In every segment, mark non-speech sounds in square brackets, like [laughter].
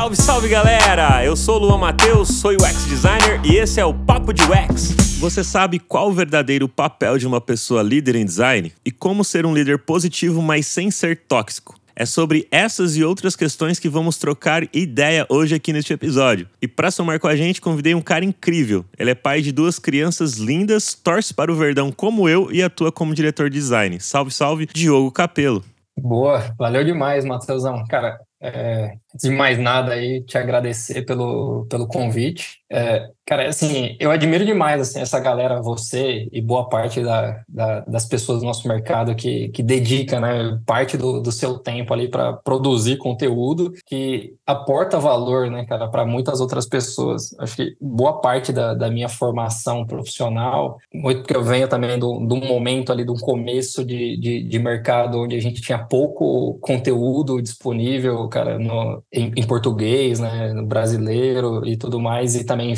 Salve, salve galera! Eu sou o Luan Matheus, sou UX designer e esse é o Papo de UX. Você sabe qual o verdadeiro papel de uma pessoa líder em design e como ser um líder positivo, mas sem ser tóxico? É sobre essas e outras questões que vamos trocar ideia hoje aqui neste episódio. E para somar com a gente, convidei um cara incrível. Ele é pai de duas crianças lindas, torce para o Verdão como eu e atua como diretor de design. Salve, salve, Diogo Capelo. Boa, valeu demais, Matheusão. Cara, é, antes de mais nada aí, te agradecer pelo, pelo convite. É, cara, assim, eu admiro demais assim, essa galera, você e boa parte da, da, das pessoas do nosso mercado que, que dedica né, parte do, do seu tempo ali para produzir conteúdo que aporta valor, né, cara, para muitas outras pessoas. Acho que boa parte da, da minha formação profissional, muito porque eu venho também de um momento ali, um começo de, de, de mercado onde a gente tinha pouco conteúdo disponível, cara, no, em, em português, né, no brasileiro e tudo mais, e também também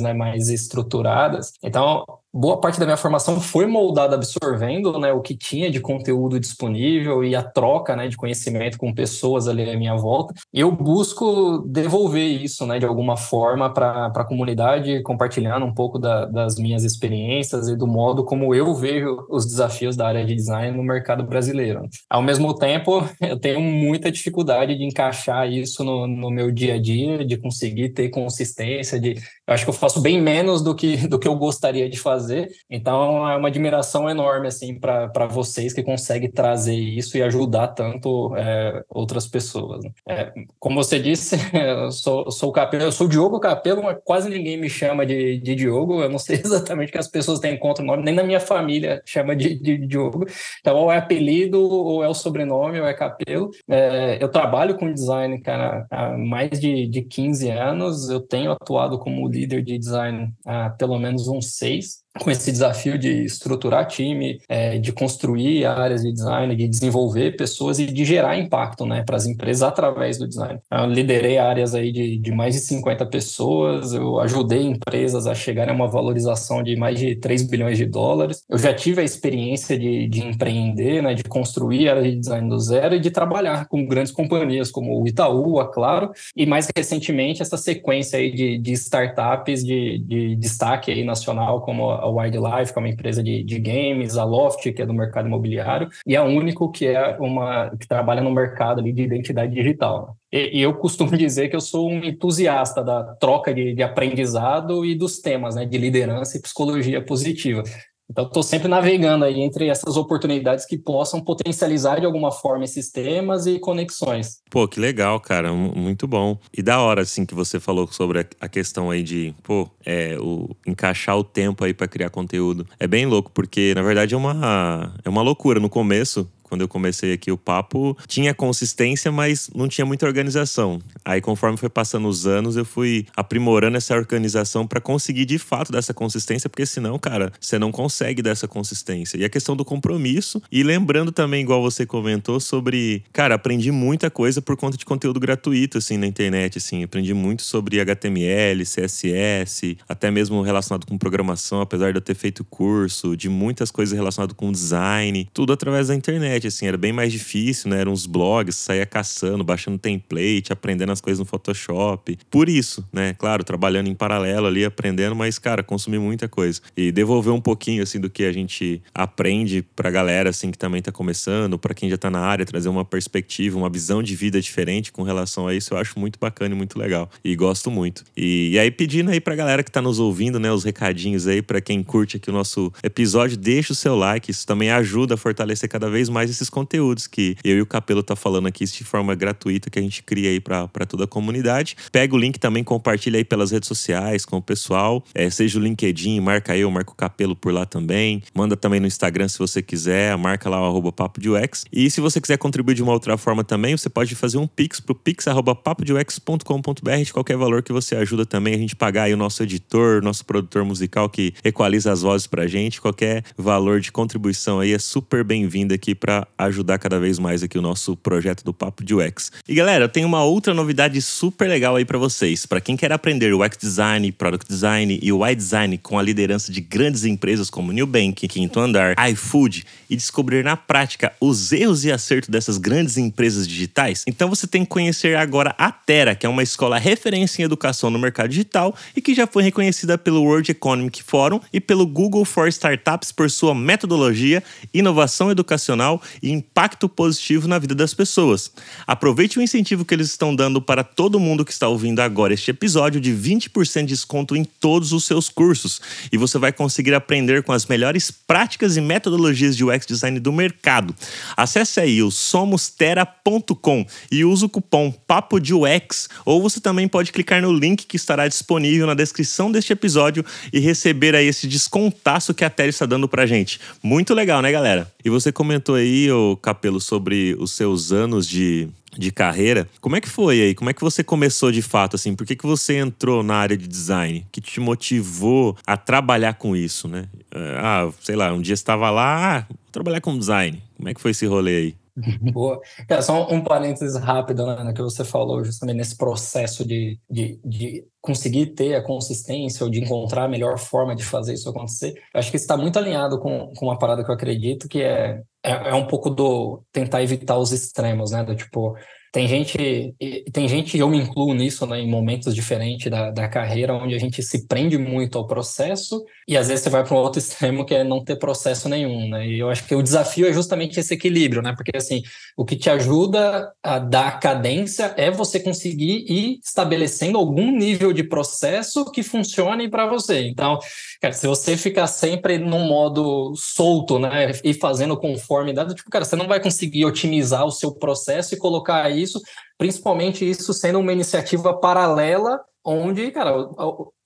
né, mais estruturadas. Então, boa parte da minha formação foi moldada absorvendo né, o que tinha de conteúdo disponível e a troca né, de conhecimento com pessoas ali à minha volta. E eu busco devolver isso né, de alguma forma para a comunidade, compartilhando um pouco da, das minhas experiências e do modo como eu vejo os desafios da área de design no mercado brasileiro. Ao mesmo tempo, [laughs] eu tenho muita dificuldade de encaixar isso no, no meu dia a dia, de conseguir ter consistência, de eu acho que eu faço bem menos do que, do que eu gostaria de fazer. Então é uma admiração enorme assim para vocês que conseguem trazer isso e ajudar tanto é, outras pessoas. Né? É, como você disse, [laughs] eu sou, sou o Capelo, eu sou Diogo Capelo, mas quase ninguém me chama de, de Diogo. Eu não sei [laughs] exatamente que as pessoas têm contra o nome, nem na minha família chama de, de Diogo. Então ou é apelido, ou é o sobrenome, ou é Capelo. É, eu trabalho com design, cara, há mais de, de 15 anos. Eu tenho atuado como líder de design há pelo menos uns seis com esse desafio de estruturar time, é, de construir áreas de design, de desenvolver pessoas e de gerar impacto né, para as empresas através do design. Eu liderei áreas aí de, de mais de 50 pessoas, eu ajudei empresas a chegarem a uma valorização de mais de 3 bilhões de dólares. Eu já tive a experiência de, de empreender, né, de construir áreas de design do zero e de trabalhar com grandes companhias como o Itaú, a Claro, e mais recentemente essa sequência aí de, de startups de, de destaque aí nacional como a a Wildlife, que é uma empresa de, de games, a Loft, que é do mercado imobiliário, e a Único, que é uma que trabalha no mercado ali de identidade digital. E, e eu costumo [laughs] dizer que eu sou um entusiasta da troca de, de aprendizado e dos temas, né, de liderança e psicologia positiva. Então, estou sempre navegando aí entre essas oportunidades que possam potencializar de alguma forma esses temas e conexões. Pô, que legal, cara, muito bom. E da hora, assim, que você falou sobre a questão aí de, pô, é, o, encaixar o tempo aí para criar conteúdo. É bem louco, porque na verdade é uma, é uma loucura. No começo, quando eu comecei aqui o papo, tinha consistência, mas não tinha muita organização. Aí, conforme foi passando os anos, eu fui aprimorando essa organização para conseguir de fato dessa consistência, porque senão, cara, você não consegue dessa consistência. E a questão do compromisso. E lembrando também, igual você comentou, sobre, cara, aprendi muita coisa por conta de conteúdo gratuito, assim, na internet, assim. Aprendi muito sobre HTML, CSS, até mesmo relacionado com programação, apesar de eu ter feito curso, de muitas coisas relacionadas com design, tudo através da internet internet, assim, era bem mais difícil, né? Eram uns blogs, saía caçando, baixando template, aprendendo as coisas no Photoshop. Por isso, né? Claro, trabalhando em paralelo ali, aprendendo, mas, cara, consumi muita coisa. E devolver um pouquinho, assim, do que a gente aprende pra galera, assim, que também tá começando, para quem já tá na área, trazer uma perspectiva, uma visão de vida diferente com relação a isso, eu acho muito bacana e muito legal. E gosto muito. E, e aí, pedindo aí pra galera que tá nos ouvindo, né, os recadinhos aí, para quem curte aqui o nosso episódio, deixa o seu like, isso também ajuda a fortalecer cada vez mais esses conteúdos que eu e o Capelo tá falando aqui de forma gratuita que a gente cria aí para toda a comunidade. Pega o link também, compartilha aí pelas redes sociais com o pessoal, é, seja o LinkedIn, marca eu, marca o Capelo por lá também. Manda também no Instagram se você quiser, marca lá o papo de UX. E se você quiser contribuir de uma outra forma também, você pode fazer um pix pro pix arroba papodeux.com.br de qualquer valor que você ajuda também a gente pagar aí o nosso editor, nosso produtor musical que equaliza as vozes pra gente. Qualquer valor de contribuição aí é super bem-vindo aqui para ajudar cada vez mais aqui o nosso projeto do Papo de UX. E galera, eu tenho uma outra novidade super legal aí para vocês. Para quem quer aprender UX design, product design e UI design com a liderança de grandes empresas como Nubank, Quinto Andar, iFood e descobrir na prática os erros e acertos dessas grandes empresas digitais, então você tem que conhecer agora a Terra, que é uma escola referência em educação no mercado digital e que já foi reconhecida pelo World Economic Forum e pelo Google for Startups por sua metodologia, inovação educacional e impacto positivo na vida das pessoas. Aproveite o incentivo que eles estão dando para todo mundo que está ouvindo agora este episódio de 20% de desconto em todos os seus cursos e você vai conseguir aprender com as melhores práticas e metodologias de UX design do mercado. Acesse aí o somostera.com e use o cupom Papo de UX ou você também pode clicar no link que estará disponível na descrição deste episódio e receber aí esse descontaço que a Terra está dando pra gente. Muito legal, né, galera? E você comentou aí, ô Capelo, sobre os seus anos de de carreira. Como é que foi aí? Como é que você começou de fato assim? Por que, que você entrou na área de design? que te motivou a trabalhar com isso, né? É, ah, sei lá, um dia estava lá, ah, vou trabalhar com design. Como é que foi esse rolê aí? [laughs] Boa. Cara, só um parênteses rápido né, que você falou, justamente nesse processo de, de, de conseguir ter a consistência ou de encontrar a melhor forma de fazer isso acontecer. Acho que está muito alinhado com, com uma parada que eu acredito, que é, é, é um pouco do tentar evitar os extremos, né? Do tipo, tem gente, tem gente, eu me incluo nisso, né, em momentos diferentes da, da carreira, onde a gente se prende muito ao processo e às vezes você vai para um outro [laughs] extremo que é não ter processo nenhum, né? E eu acho que o desafio é justamente esse equilíbrio, né? Porque assim, o que te ajuda a dar cadência é você conseguir ir estabelecendo algum nível de processo que funcione para você. Então, cara, se você ficar sempre num modo solto, né, e fazendo conforme dado, tipo, cara, você não vai conseguir otimizar o seu processo e colocar isso, principalmente isso sendo uma iniciativa paralela onde, cara,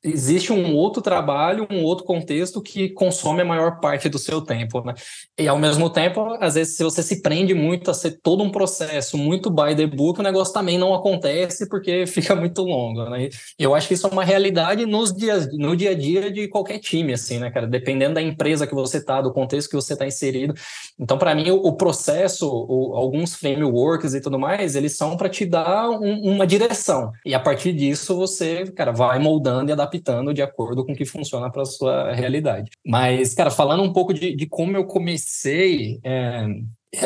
existe um outro trabalho, um outro contexto que consome a maior parte do seu tempo, né? E ao mesmo tempo, às vezes, se você se prende muito a ser todo um processo muito by the book, o negócio também não acontece porque [laughs] fica muito longo, né? Eu acho que isso é uma realidade nos dias, no dia a dia de qualquer time, assim, né, cara? Dependendo da empresa que você tá, do contexto que você tá inserido. Então, para mim, o, o processo, o, alguns frameworks e tudo mais, eles são para te dar um, uma direção. E a partir disso, você, cara, vai moldando e adaptando adaptando de acordo com o que funciona para a sua realidade. Mas, cara, falando um pouco de, de como eu comecei, é,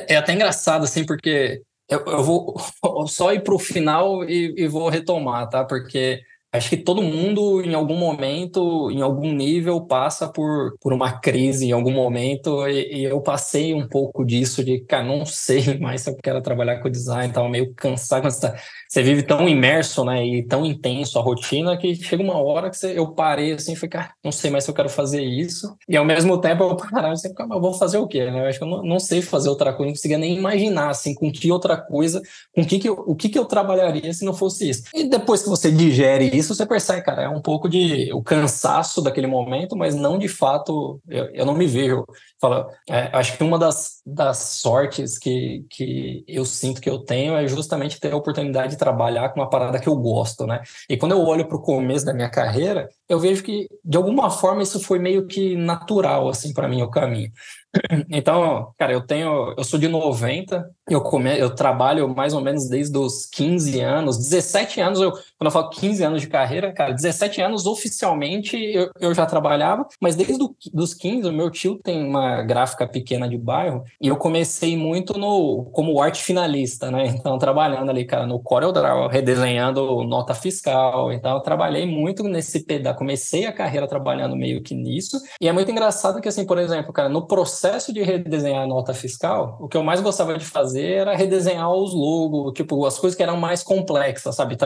é até engraçado, assim, porque eu, eu vou [laughs] só ir para o final e, e vou retomar, tá? Porque acho que todo mundo, em algum momento, em algum nível, passa por, por uma crise em algum momento, e, e eu passei um pouco disso, de, cara, não sei [laughs] mais se eu quero trabalhar com design, estava meio cansado, quando você, tá, você, vive tão imerso, né, e tão intenso a rotina, que chega uma hora que você, eu parei assim, falei, cara, não sei mais se eu quero fazer isso, e ao mesmo tempo eu parava assim, mas eu vou fazer o quê, né, eu acho que eu não, não, sei fazer outra coisa, não conseguia nem imaginar, assim, com que outra coisa, com que que eu, o que que eu trabalharia se não fosse isso. E depois que você digere isso, isso você percebe, cara, é um pouco de o cansaço daquele momento, mas não de fato, eu, eu não me vejo. Fala, é, acho que uma das, das sortes que, que eu sinto que eu tenho é justamente ter a oportunidade de trabalhar com uma parada que eu gosto, né? E quando eu olho para o começo da minha carreira, eu vejo que de alguma forma isso foi meio que natural assim para mim o caminho. Então, cara, eu tenho, eu sou de 90, eu come, eu trabalho mais ou menos desde os 15 anos, 17 anos, eu, quando eu falo 15 anos de carreira, cara, 17 anos oficialmente eu, eu já trabalhava, mas desde os 15, o meu tio tem uma gráfica pequena de bairro, e eu comecei muito no como arte finalista, né? Então, trabalhando ali, cara, no CorelDRAW, redesenhando nota fiscal, então eu trabalhei muito nesse pedaço, comecei a carreira trabalhando meio que nisso, e é muito engraçado que, assim, por exemplo, cara, no processo processo de redesenhar a nota fiscal, o que eu mais gostava de fazer era redesenhar os logos, tipo, as coisas que eram mais complexas, sabe?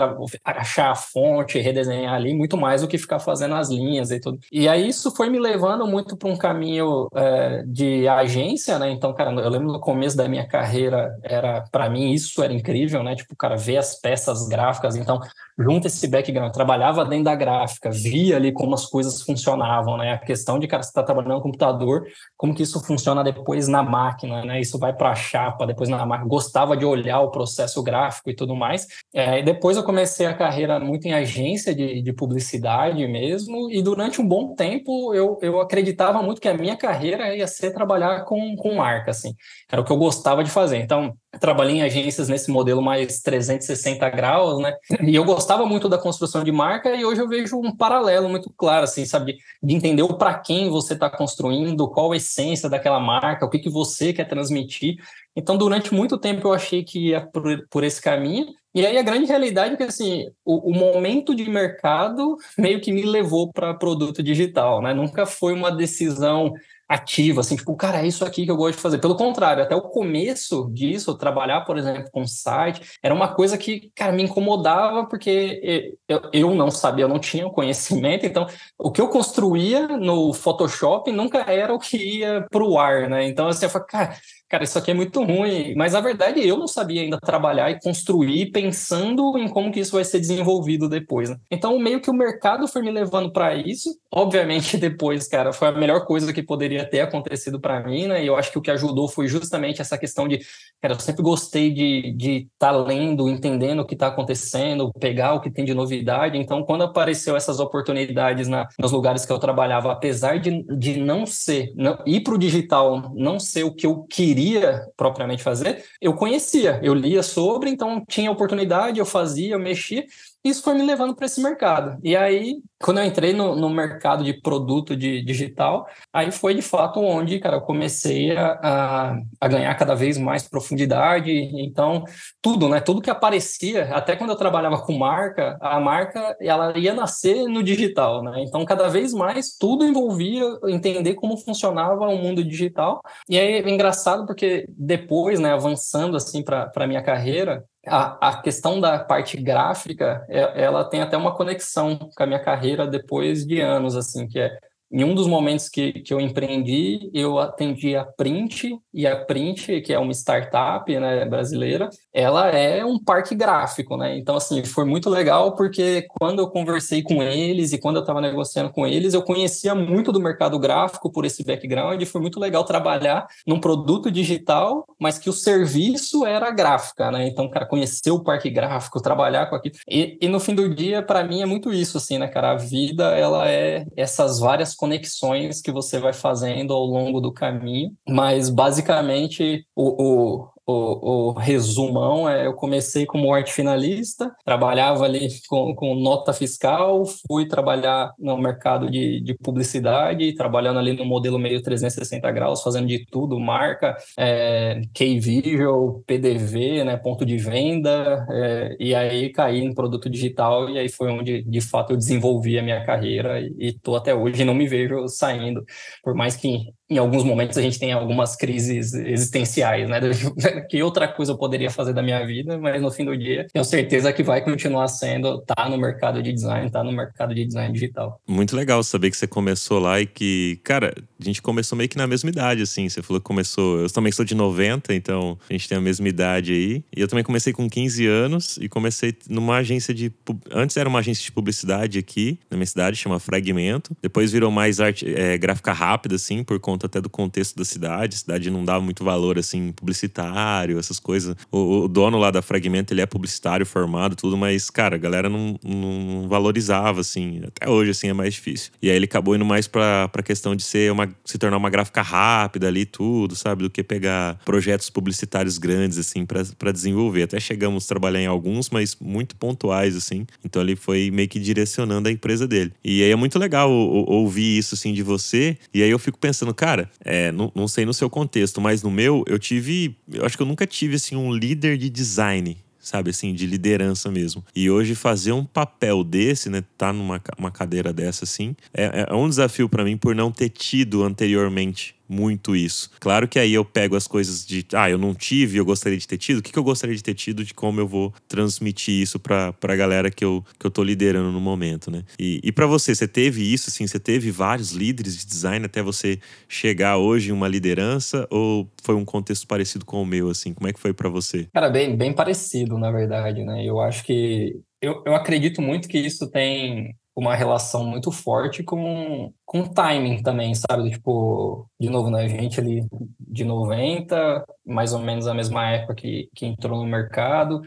achar a fonte, redesenhar ali, muito mais do que ficar fazendo as linhas e tudo. E aí isso foi me levando muito para um caminho é, de agência, né? Então, cara, eu lembro no começo da minha carreira, era para mim isso era incrível, né? Tipo, cara, ver as peças gráficas. Então, junta esse background, trabalhava dentro da gráfica, via ali como as coisas funcionavam, né? A questão de, cara, você está trabalhando no computador, como que isso funciona depois na máquina, né? Isso vai para a chapa, depois na na marca, gostava de olhar o processo gráfico e tudo mais. É, depois eu comecei a carreira muito em agência de, de publicidade mesmo, e durante um bom tempo eu, eu acreditava muito que a minha carreira ia ser trabalhar com, com marca, assim. Era o que eu gostava de fazer. Então, trabalhei em agências nesse modelo mais 360 graus, né? E eu gostava muito da construção de marca e hoje eu vejo um paralelo muito claro, assim, sabe? De entender o para quem você está construindo, qual a essência daquela marca, o que, que você quer transmitir. Então, durante muito tempo eu achei que ia por, por esse caminho. E aí a grande realidade é que, assim, o, o momento de mercado meio que me levou para produto digital, né? Nunca foi uma decisão ativa, assim, tipo, cara, é isso aqui que eu gosto de fazer. Pelo contrário, até o começo disso, trabalhar, por exemplo, com site, era uma coisa que, cara, me incomodava porque eu, eu não sabia, eu não tinha conhecimento, então o que eu construía no Photoshop nunca era o que ia para o ar, né? Então, assim, eu falei, cara, cara, isso aqui é muito ruim. Mas na verdade eu não sabia ainda trabalhar e construir pensando em como que isso vai ser desenvolvido depois. Né? Então meio que o mercado foi me levando para isso. Obviamente depois, cara, foi a melhor coisa que poderia ter acontecido para mim, né? E eu acho que o que ajudou foi justamente essa questão de, cara, eu sempre gostei de estar tá lendo, entendendo o que está acontecendo, pegar o que tem de novidade. Então quando apareceu essas oportunidades na, nos lugares que eu trabalhava, apesar de, de não ser, não, ir para o digital, não ser o que eu queria queria propriamente fazer, eu conhecia, eu lia sobre, então tinha oportunidade, eu fazia, eu mexia, isso foi me levando para esse mercado. E aí, quando eu entrei no, no, mercado de produto de digital, aí foi de fato onde, cara, eu comecei a, a, ganhar cada vez mais profundidade. Então, tudo, né? Tudo que aparecia, até quando eu trabalhava com marca, a marca ela ia nascer no digital, né? Então, cada vez mais tudo envolvia entender como funcionava o mundo digital. E aí é engraçado porque depois, né, avançando assim para a minha carreira, a, a questão da parte gráfica, é, ela tem até uma conexão com a minha carreira depois de anos, assim, que é em um dos momentos que, que eu empreendi, eu atendi a Print, e a Print, que é uma startup né, brasileira, ela é um parque gráfico, né? Então, assim, foi muito legal porque quando eu conversei com eles e quando eu estava negociando com eles, eu conhecia muito do mercado gráfico por esse background, e foi muito legal trabalhar num produto digital, mas que o serviço era gráfica, né? Então, cara, conhecer o parque gráfico, trabalhar com aquilo. E, e no fim do dia, para mim, é muito isso, assim, né, cara? A vida, ela é essas várias conexões que você vai fazendo ao longo do caminho, mas basicamente o, o o, o, resumão é eu comecei como arte finalista, trabalhava ali com, com, nota fiscal, fui trabalhar no mercado de, de, publicidade, trabalhando ali no modelo meio 360 graus, fazendo de tudo, marca, é, K-Visual, PDV, né, ponto de venda, é, e aí caí em produto digital e aí foi onde de fato eu desenvolvi a minha carreira e estou até hoje não me vejo saindo, por mais que em alguns momentos a gente tem algumas crises existenciais, né? [laughs] Que outra coisa eu poderia fazer da minha vida, mas no fim do dia, tenho certeza que vai continuar sendo, tá no mercado de design, tá no mercado de design digital. Muito legal saber que você começou lá e que, cara, a gente começou meio que na mesma idade, assim. Você falou que começou. Eu também sou de 90, então a gente tem a mesma idade aí. E eu também comecei com 15 anos e comecei numa agência de. Antes era uma agência de publicidade aqui, na minha cidade, chama Fragmento. Depois virou mais arte, é, gráfica rápida, assim, por conta até do contexto da cidade. A cidade não dava muito valor, assim, publicitário, essas coisas. O, o dono lá da Fragmento, ele é publicitário formado, tudo, mas, cara, a galera não, não valorizava, assim. Até hoje, assim, é mais difícil. E aí ele acabou indo mais pra, pra questão de ser uma, se tornar uma gráfica rápida ali, tudo, sabe? Do que pegar projetos publicitários grandes, assim, para desenvolver. Até chegamos a trabalhar em alguns, mas muito pontuais, assim. Então ele foi meio que direcionando a empresa dele. E aí é muito legal ouvir isso, assim, de você. E aí eu fico pensando, cara, é, não, não sei no seu contexto, mas no meu, eu tive. Eu acho que eu nunca tive assim um líder de design sabe assim, de liderança mesmo. E hoje fazer um papel desse, né, tá numa uma cadeira dessa assim, é, é um desafio para mim por não ter tido anteriormente muito isso. Claro que aí eu pego as coisas de, ah, eu não tive, eu gostaria de ter tido. O que, que eu gostaria de ter tido, de como eu vou transmitir isso pra, pra galera que eu, que eu tô liderando no momento, né? E, e para você, você teve isso, assim, você teve vários líderes de design até você chegar hoje em uma liderança ou foi um contexto parecido com o meu, assim? Como é que foi para você? Cara, bem, bem parecido, na verdade, né? Eu acho que eu, eu acredito muito que isso tem uma relação muito forte com, com timing também, sabe? Tipo, de novo, né? A gente ali de 90, mais ou menos a mesma época que, que entrou no mercado.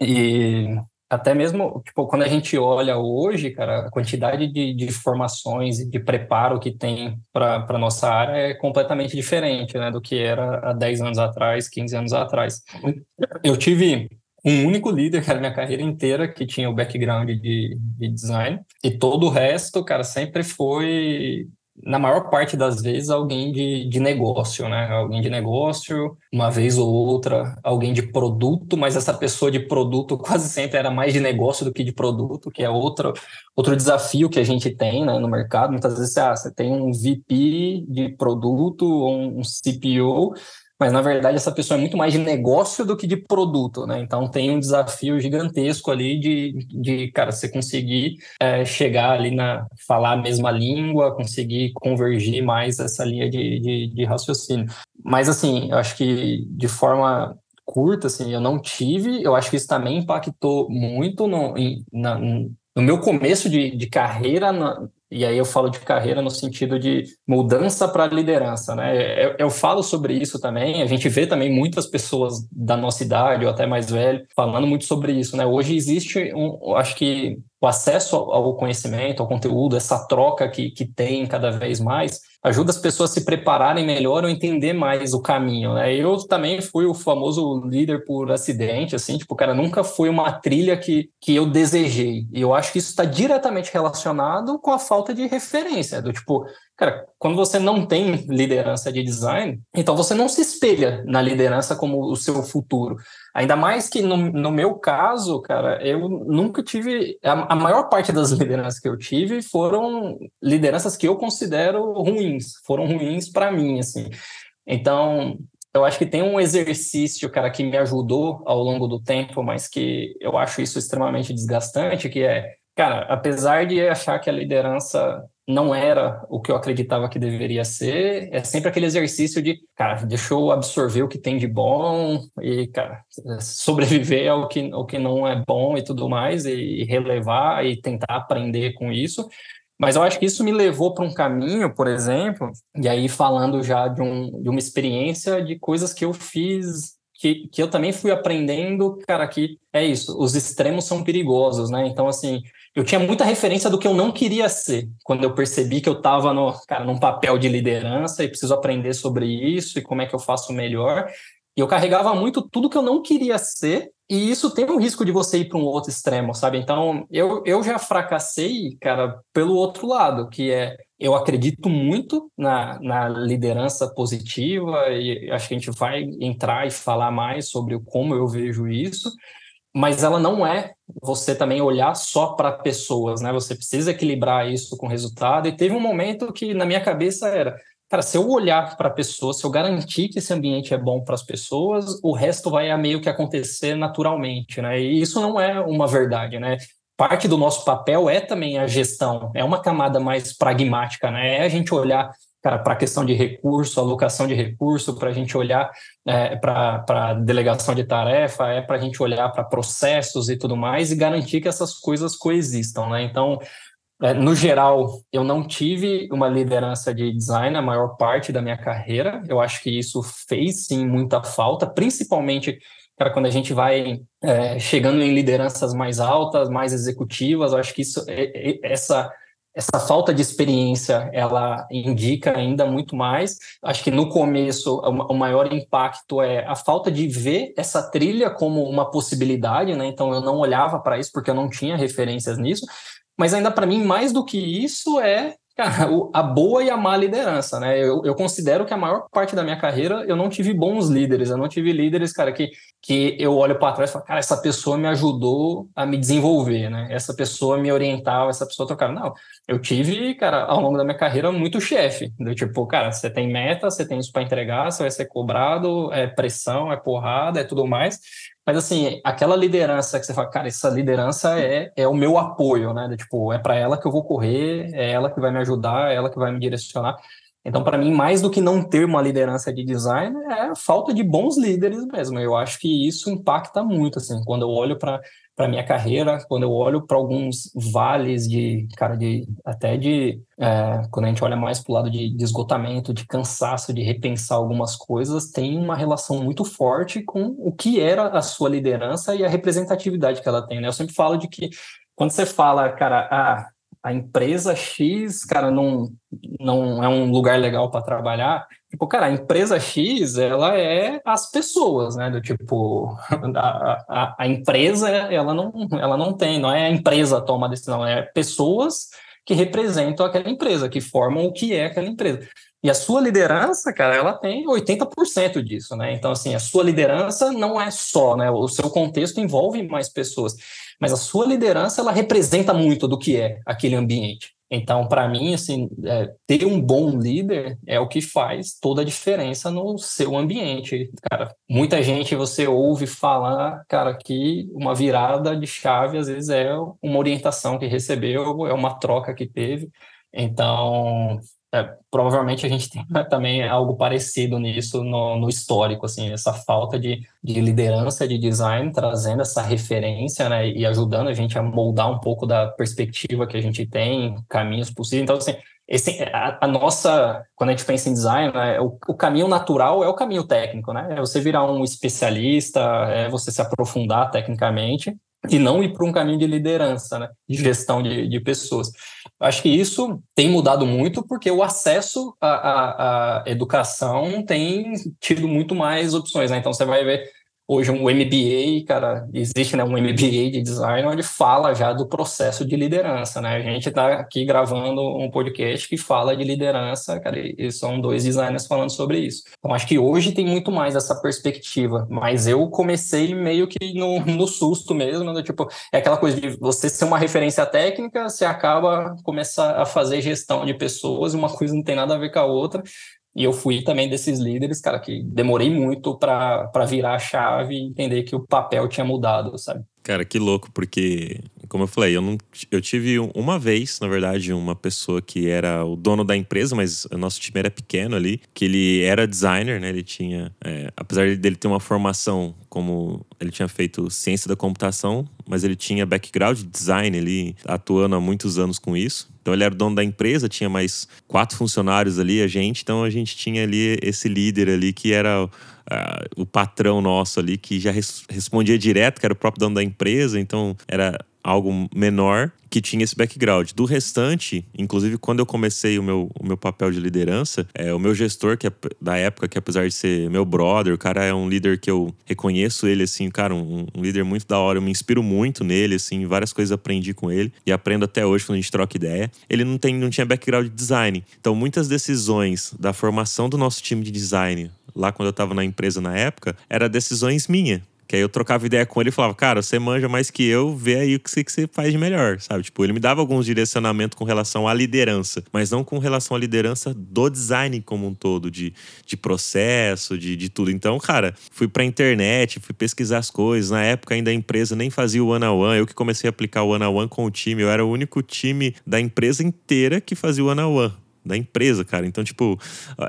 E até mesmo, tipo, quando a gente olha hoje, cara, a quantidade de, de formações e de preparo que tem para a nossa área é completamente diferente, né, do que era há 10 anos atrás, 15 anos atrás. Eu tive um único líder, cara, minha carreira inteira que tinha o background de, de design, e todo o resto, cara, sempre foi na maior parte das vezes, alguém de, de negócio, né? Alguém de negócio, uma vez ou outra, alguém de produto, mas essa pessoa de produto [laughs] quase sempre era mais de negócio do que de produto, que é outro, outro desafio que a gente tem né, no mercado. Muitas vezes ah, você tem um VP de produto ou um CPO, mas na verdade essa pessoa é muito mais de negócio do que de produto, né? Então tem um desafio gigantesco ali de, de cara, você conseguir é, chegar ali na falar a mesma língua, conseguir convergir mais essa linha de, de, de raciocínio. Mas assim, eu acho que de forma curta, assim, eu não tive, eu acho que isso também impactou muito no, na, no meu começo de, de carreira na, e aí eu falo de carreira no sentido de mudança para liderança, né? Eu, eu, falo sobre isso também. A gente vê também muitas pessoas da nossa idade ou até mais velho falando muito sobre isso, né? Hoje existe um, acho que o acesso ao conhecimento, ao conteúdo, essa troca que, que tem cada vez mais, ajuda as pessoas a se prepararem melhor ou entender mais o caminho, né? Eu também fui o famoso líder por acidente, assim, tipo, cara, nunca foi uma trilha que, que eu desejei. E eu acho que isso está diretamente relacionado com a falta de referência, do tipo, Cara, quando você não tem liderança de design, então você não se espelha na liderança como o seu futuro. Ainda mais que no, no meu caso, cara, eu nunca tive. A, a maior parte das [laughs] lideranças que eu tive foram lideranças que eu considero ruins, foram ruins para mim, assim. Então, eu acho que tem um exercício, cara, que me ajudou ao longo do tempo, mas que eu acho isso extremamente desgastante, que é, cara, apesar de achar que a liderança não era o que eu acreditava que deveria ser. É sempre aquele exercício de, cara, deixa eu absorver o que tem de bom e, cara, sobreviver ao que, ao que não é bom e tudo mais, e, relevar e tentar aprender com isso. Mas eu acho que isso me levou para um caminho, por exemplo, e aí falando já de, um, de uma experiência de coisas que eu fiz que, que eu também fui aprendendo, cara, que é isso, os extremos são perigosos, né? Então, assim, eu tinha muita referência do que eu não queria ser, quando eu percebi que eu estava no, cara, num papel de liderança e preciso aprender sobre isso e como é que eu faço melhor. E eu carregava muito tudo que eu não queria ser, e isso tem um risco de você ir para um outro extremo, sabe? Então, eu, eu já fracassei, cara, pelo outro lado, que é eu acredito muito na, na liderança positiva, e acho que a gente vai entrar e falar mais sobre como eu vejo isso, mas ela não é você também olhar só para pessoas, né? Você precisa equilibrar isso com resultado. E teve um momento que na minha cabeça era, cara, se eu olhar para a pessoa, se eu garantir que esse ambiente é bom para as pessoas, o resto vai meio que acontecer naturalmente, né? E isso não é uma verdade, né? Parte do nosso papel é também a gestão, é uma camada mais pragmática, né? É a gente olhar cara, para a questão de recurso, alocação de recurso, para a gente olhar é, para delegação de tarefa, é para a gente olhar para processos e tudo mais e garantir que essas coisas coexistam, né? Então, é, no geral, eu não tive uma liderança de design a maior parte da minha carreira. Eu acho que isso fez sim muita falta, principalmente cara, quando a gente vai é, chegando em lideranças mais altas, mais executivas. Eu acho que isso, é, é, essa essa falta de experiência ela indica ainda muito mais. Acho que no começo o maior impacto é a falta de ver essa trilha como uma possibilidade, né? Então eu não olhava para isso porque eu não tinha referências nisso. Mas ainda para mim mais do que isso é Cara, a boa e a má liderança, né? Eu, eu considero que a maior parte da minha carreira eu não tive bons líderes, eu não tive líderes, cara, que, que eu olho para trás e falo, cara, essa pessoa me ajudou a me desenvolver, né? Essa pessoa me orientava, essa pessoa tocava. Não, eu tive, cara, ao longo da minha carreira, muito chefe. Do tipo, cara, você tem meta, você tem isso para entregar, você vai ser cobrado, é pressão, é porrada, é tudo mais. Mas assim, aquela liderança que você fala, cara, essa liderança é, é o meu apoio, né? tipo, é para ela que eu vou correr, é ela que vai me ajudar, é ela que vai me direcionar. Então, para mim, mais do que não ter uma liderança de design, é a falta de bons líderes mesmo. Eu acho que isso impacta muito, assim, quando eu olho para para minha carreira, quando eu olho para alguns vales de, cara, de até de é, quando a gente olha mais para o lado de, de, esgotamento, de cansaço, de repensar algumas coisas, tem uma relação muito forte com o que era a sua liderança e a representatividade que ela tem. Né? Eu sempre falo de que quando você fala, cara, ah, a empresa X, cara, não, não é um lugar legal para trabalhar. Tipo, cara, a empresa X, ela é as pessoas, né? Do tipo, [laughs] a, a, a empresa, ela não, ela não tem, não é a empresa toma a decisão, é pessoas que representam aquela empresa, que formam o que é aquela empresa. E a sua liderança, cara, ela tem 80% disso, né? Então, assim, a sua liderança não é só, né? O seu contexto envolve mais pessoas mas a sua liderança ela representa muito do que é aquele ambiente. Então, para mim, assim, é, ter um bom líder é o que faz toda a diferença no seu ambiente, cara. Muita gente você ouve falar, cara, que uma virada de chave às vezes é uma orientação que recebeu, é uma troca que teve. Então, é, provavelmente a gente tem [laughs] também algo parecido nisso no, no, histórico, assim, essa falta de, de liderança de design, trazendo essa referência, né, e ajudando a gente a moldar um pouco da perspectiva que a gente tem, caminhos possíveis. Então, assim, esse, a, a, nossa, quando a gente pensa em design, né, o, o, caminho natural é o caminho técnico, né? É você virar um especialista, é você se aprofundar tecnicamente, e não ir para um caminho de liderança, né? de gestão de, de pessoas. Acho que isso tem mudado muito porque o acesso à, à, à educação tem tido muito mais opções. Né? Então, você vai ver hoje um MBA, cara, existe né, um MBA de design onde fala já do processo de liderança, né? A gente está aqui gravando um podcast que fala de liderança, cara, e são dois designers falando sobre isso. Então, acho que hoje tem muito mais essa perspectiva, mas eu comecei meio que no, no susto mesmo, né? tipo, é aquela coisa de você ser uma referência técnica, você acaba começar a fazer gestão de pessoas, uma coisa não tem nada a ver com a outra, e eu fui também desses líderes, cara, que demorei muito para virar a chave e entender que o papel tinha mudado, sabe? Cara, que louco, porque, como eu falei, eu, não, eu tive uma vez, na verdade, uma pessoa que era o dono da empresa, mas o nosso time era pequeno ali, que ele era designer, né? Ele tinha, é, apesar dele ter uma formação como ele tinha feito ciência da computação, mas ele tinha background de design, ele atuando há muitos anos com isso. Então ele era o dono da empresa, tinha mais quatro funcionários ali, a gente, então a gente tinha ali esse líder ali que era uh, o patrão nosso ali que já res respondia direto, que era o próprio dono da empresa, então era algo menor que tinha esse background. Do restante, inclusive quando eu comecei o meu, o meu papel de liderança, é, o meu gestor, que é da época, que apesar de ser meu brother, o cara é um líder que eu reconheço ele, assim, cara, um, um líder muito da hora, eu me inspiro muito nele, assim, várias coisas aprendi com ele e aprendo até hoje quando a gente troca ideia. Ele não, tem, não tinha background de design. Então, muitas decisões da formação do nosso time de design, lá quando eu estava na empresa na época, era decisões minhas. Que aí eu trocava ideia com ele e falava, cara, você manja mais que eu, vê aí o que você, que você faz de melhor, sabe? Tipo, ele me dava alguns direcionamentos com relação à liderança, mas não com relação à liderança do design como um todo, de, de processo, de, de tudo. Então, cara, fui pra internet, fui pesquisar as coisas. Na época ainda a empresa nem fazia o one-on-one, eu que comecei a aplicar o one-on-one com o time, eu era o único time da empresa inteira que fazia o one-on-one da empresa, cara. Então, tipo,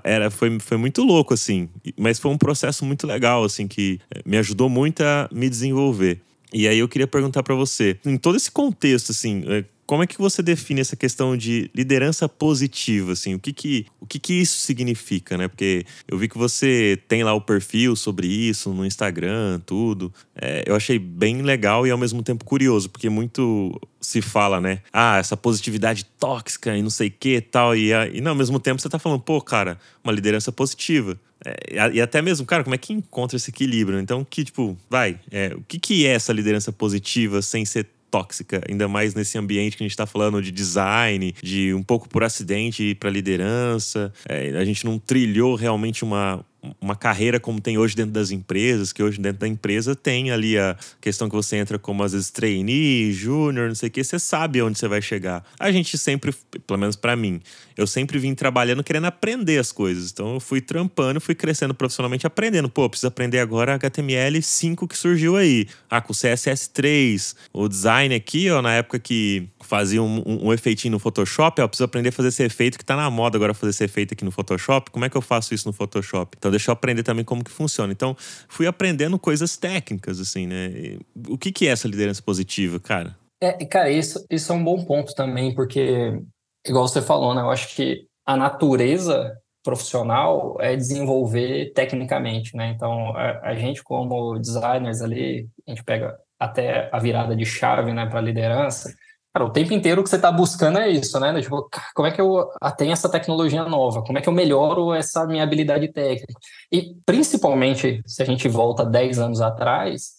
era, foi, foi muito louco, assim. Mas foi um processo muito legal, assim, que eh, me ajudou muito a me desenvolver. E aí eu queria perguntar para você, em todo esse contexto, assim, eh, como é que você define essa questão de liderança positiva, assim? O que que, o que que isso significa, né? Porque eu vi que você tem lá o perfil sobre isso no Instagram, tudo. É, eu achei bem legal e ao mesmo tempo curioso, porque muito se fala, né? Ah, essa positividade tóxica e não sei o que tal. E, e não, ao mesmo tempo você tá falando, pô, cara, uma liderança positiva. É, e até mesmo, cara, como é que encontra esse equilíbrio? Então, que, tipo, vai, é, o que, que é essa liderança positiva sem ser tóxica, ainda mais nesse ambiente que a gente está falando de design, de um pouco por acidente para liderança. É, a gente não trilhou realmente uma, uma carreira como tem hoje dentro das empresas, que hoje dentro da empresa tem ali a questão que você entra como às vezes trainee, júnior, não sei o que, você sabe onde você vai chegar. A gente sempre, pelo menos para mim, eu sempre vim trabalhando querendo aprender as coisas. Então eu fui trampando, fui crescendo profissionalmente, aprendendo. Pô, preciso aprender agora HTML5 que surgiu aí. Ah, com CSS3, o design aqui, ó, na época que fazia um, um, um, efeitinho no Photoshop, eu preciso aprender a fazer esse efeito que tá na moda agora fazer esse efeito aqui no Photoshop. Como é que eu faço isso no Photoshop? Então deixa eu aprender também como que funciona. Então fui aprendendo coisas técnicas, assim, né? E, o que, que é essa liderança positiva, cara? É, cara, isso, isso é um bom ponto também, porque, igual você falou, né? Eu acho que a natureza profissional é desenvolver tecnicamente, né? Então, a, a gente como designers ali, a gente pega até a virada de chave, né, para liderança, Cara, o tempo inteiro que você está buscando é isso, né? Tipo, como é que eu tenho essa tecnologia nova? Como é que eu melhoro essa minha habilidade técnica? E, principalmente, se a gente volta 10 anos atrás,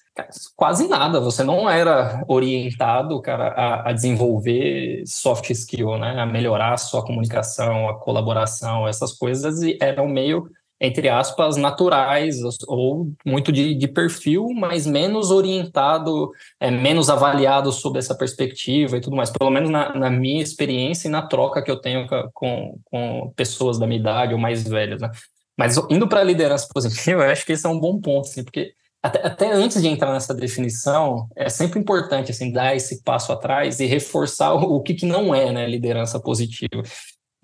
quase nada. Você não era orientado, cara, a, a, desenvolver soft skill, né? A melhorar a sua comunicação, a colaboração, essas coisas e eram meio entre aspas, naturais ou muito de, de perfil, mas menos orientado, é, menos avaliado sob essa perspectiva e tudo mais. Pelo menos na, na minha experiência e na troca que eu tenho com, com pessoas da minha idade ou mais velhas. Né? Mas indo para a liderança positiva, [laughs] eu acho que esse é um bom ponto, assim, porque até, até, antes de entrar nessa definição, é sempre importante assim dar esse passo atrás e reforçar o, o que, que não é né, liderança positiva.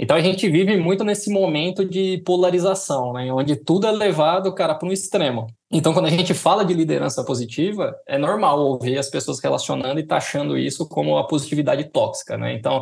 Então a gente vive muito nesse momento de polarização, né, onde tudo é levado, cara, para um extremo. Então, quando a gente fala de liderança positiva, é normal ouvir as pessoas relacionando e taxando isso como a positividade tóxica, né? Então,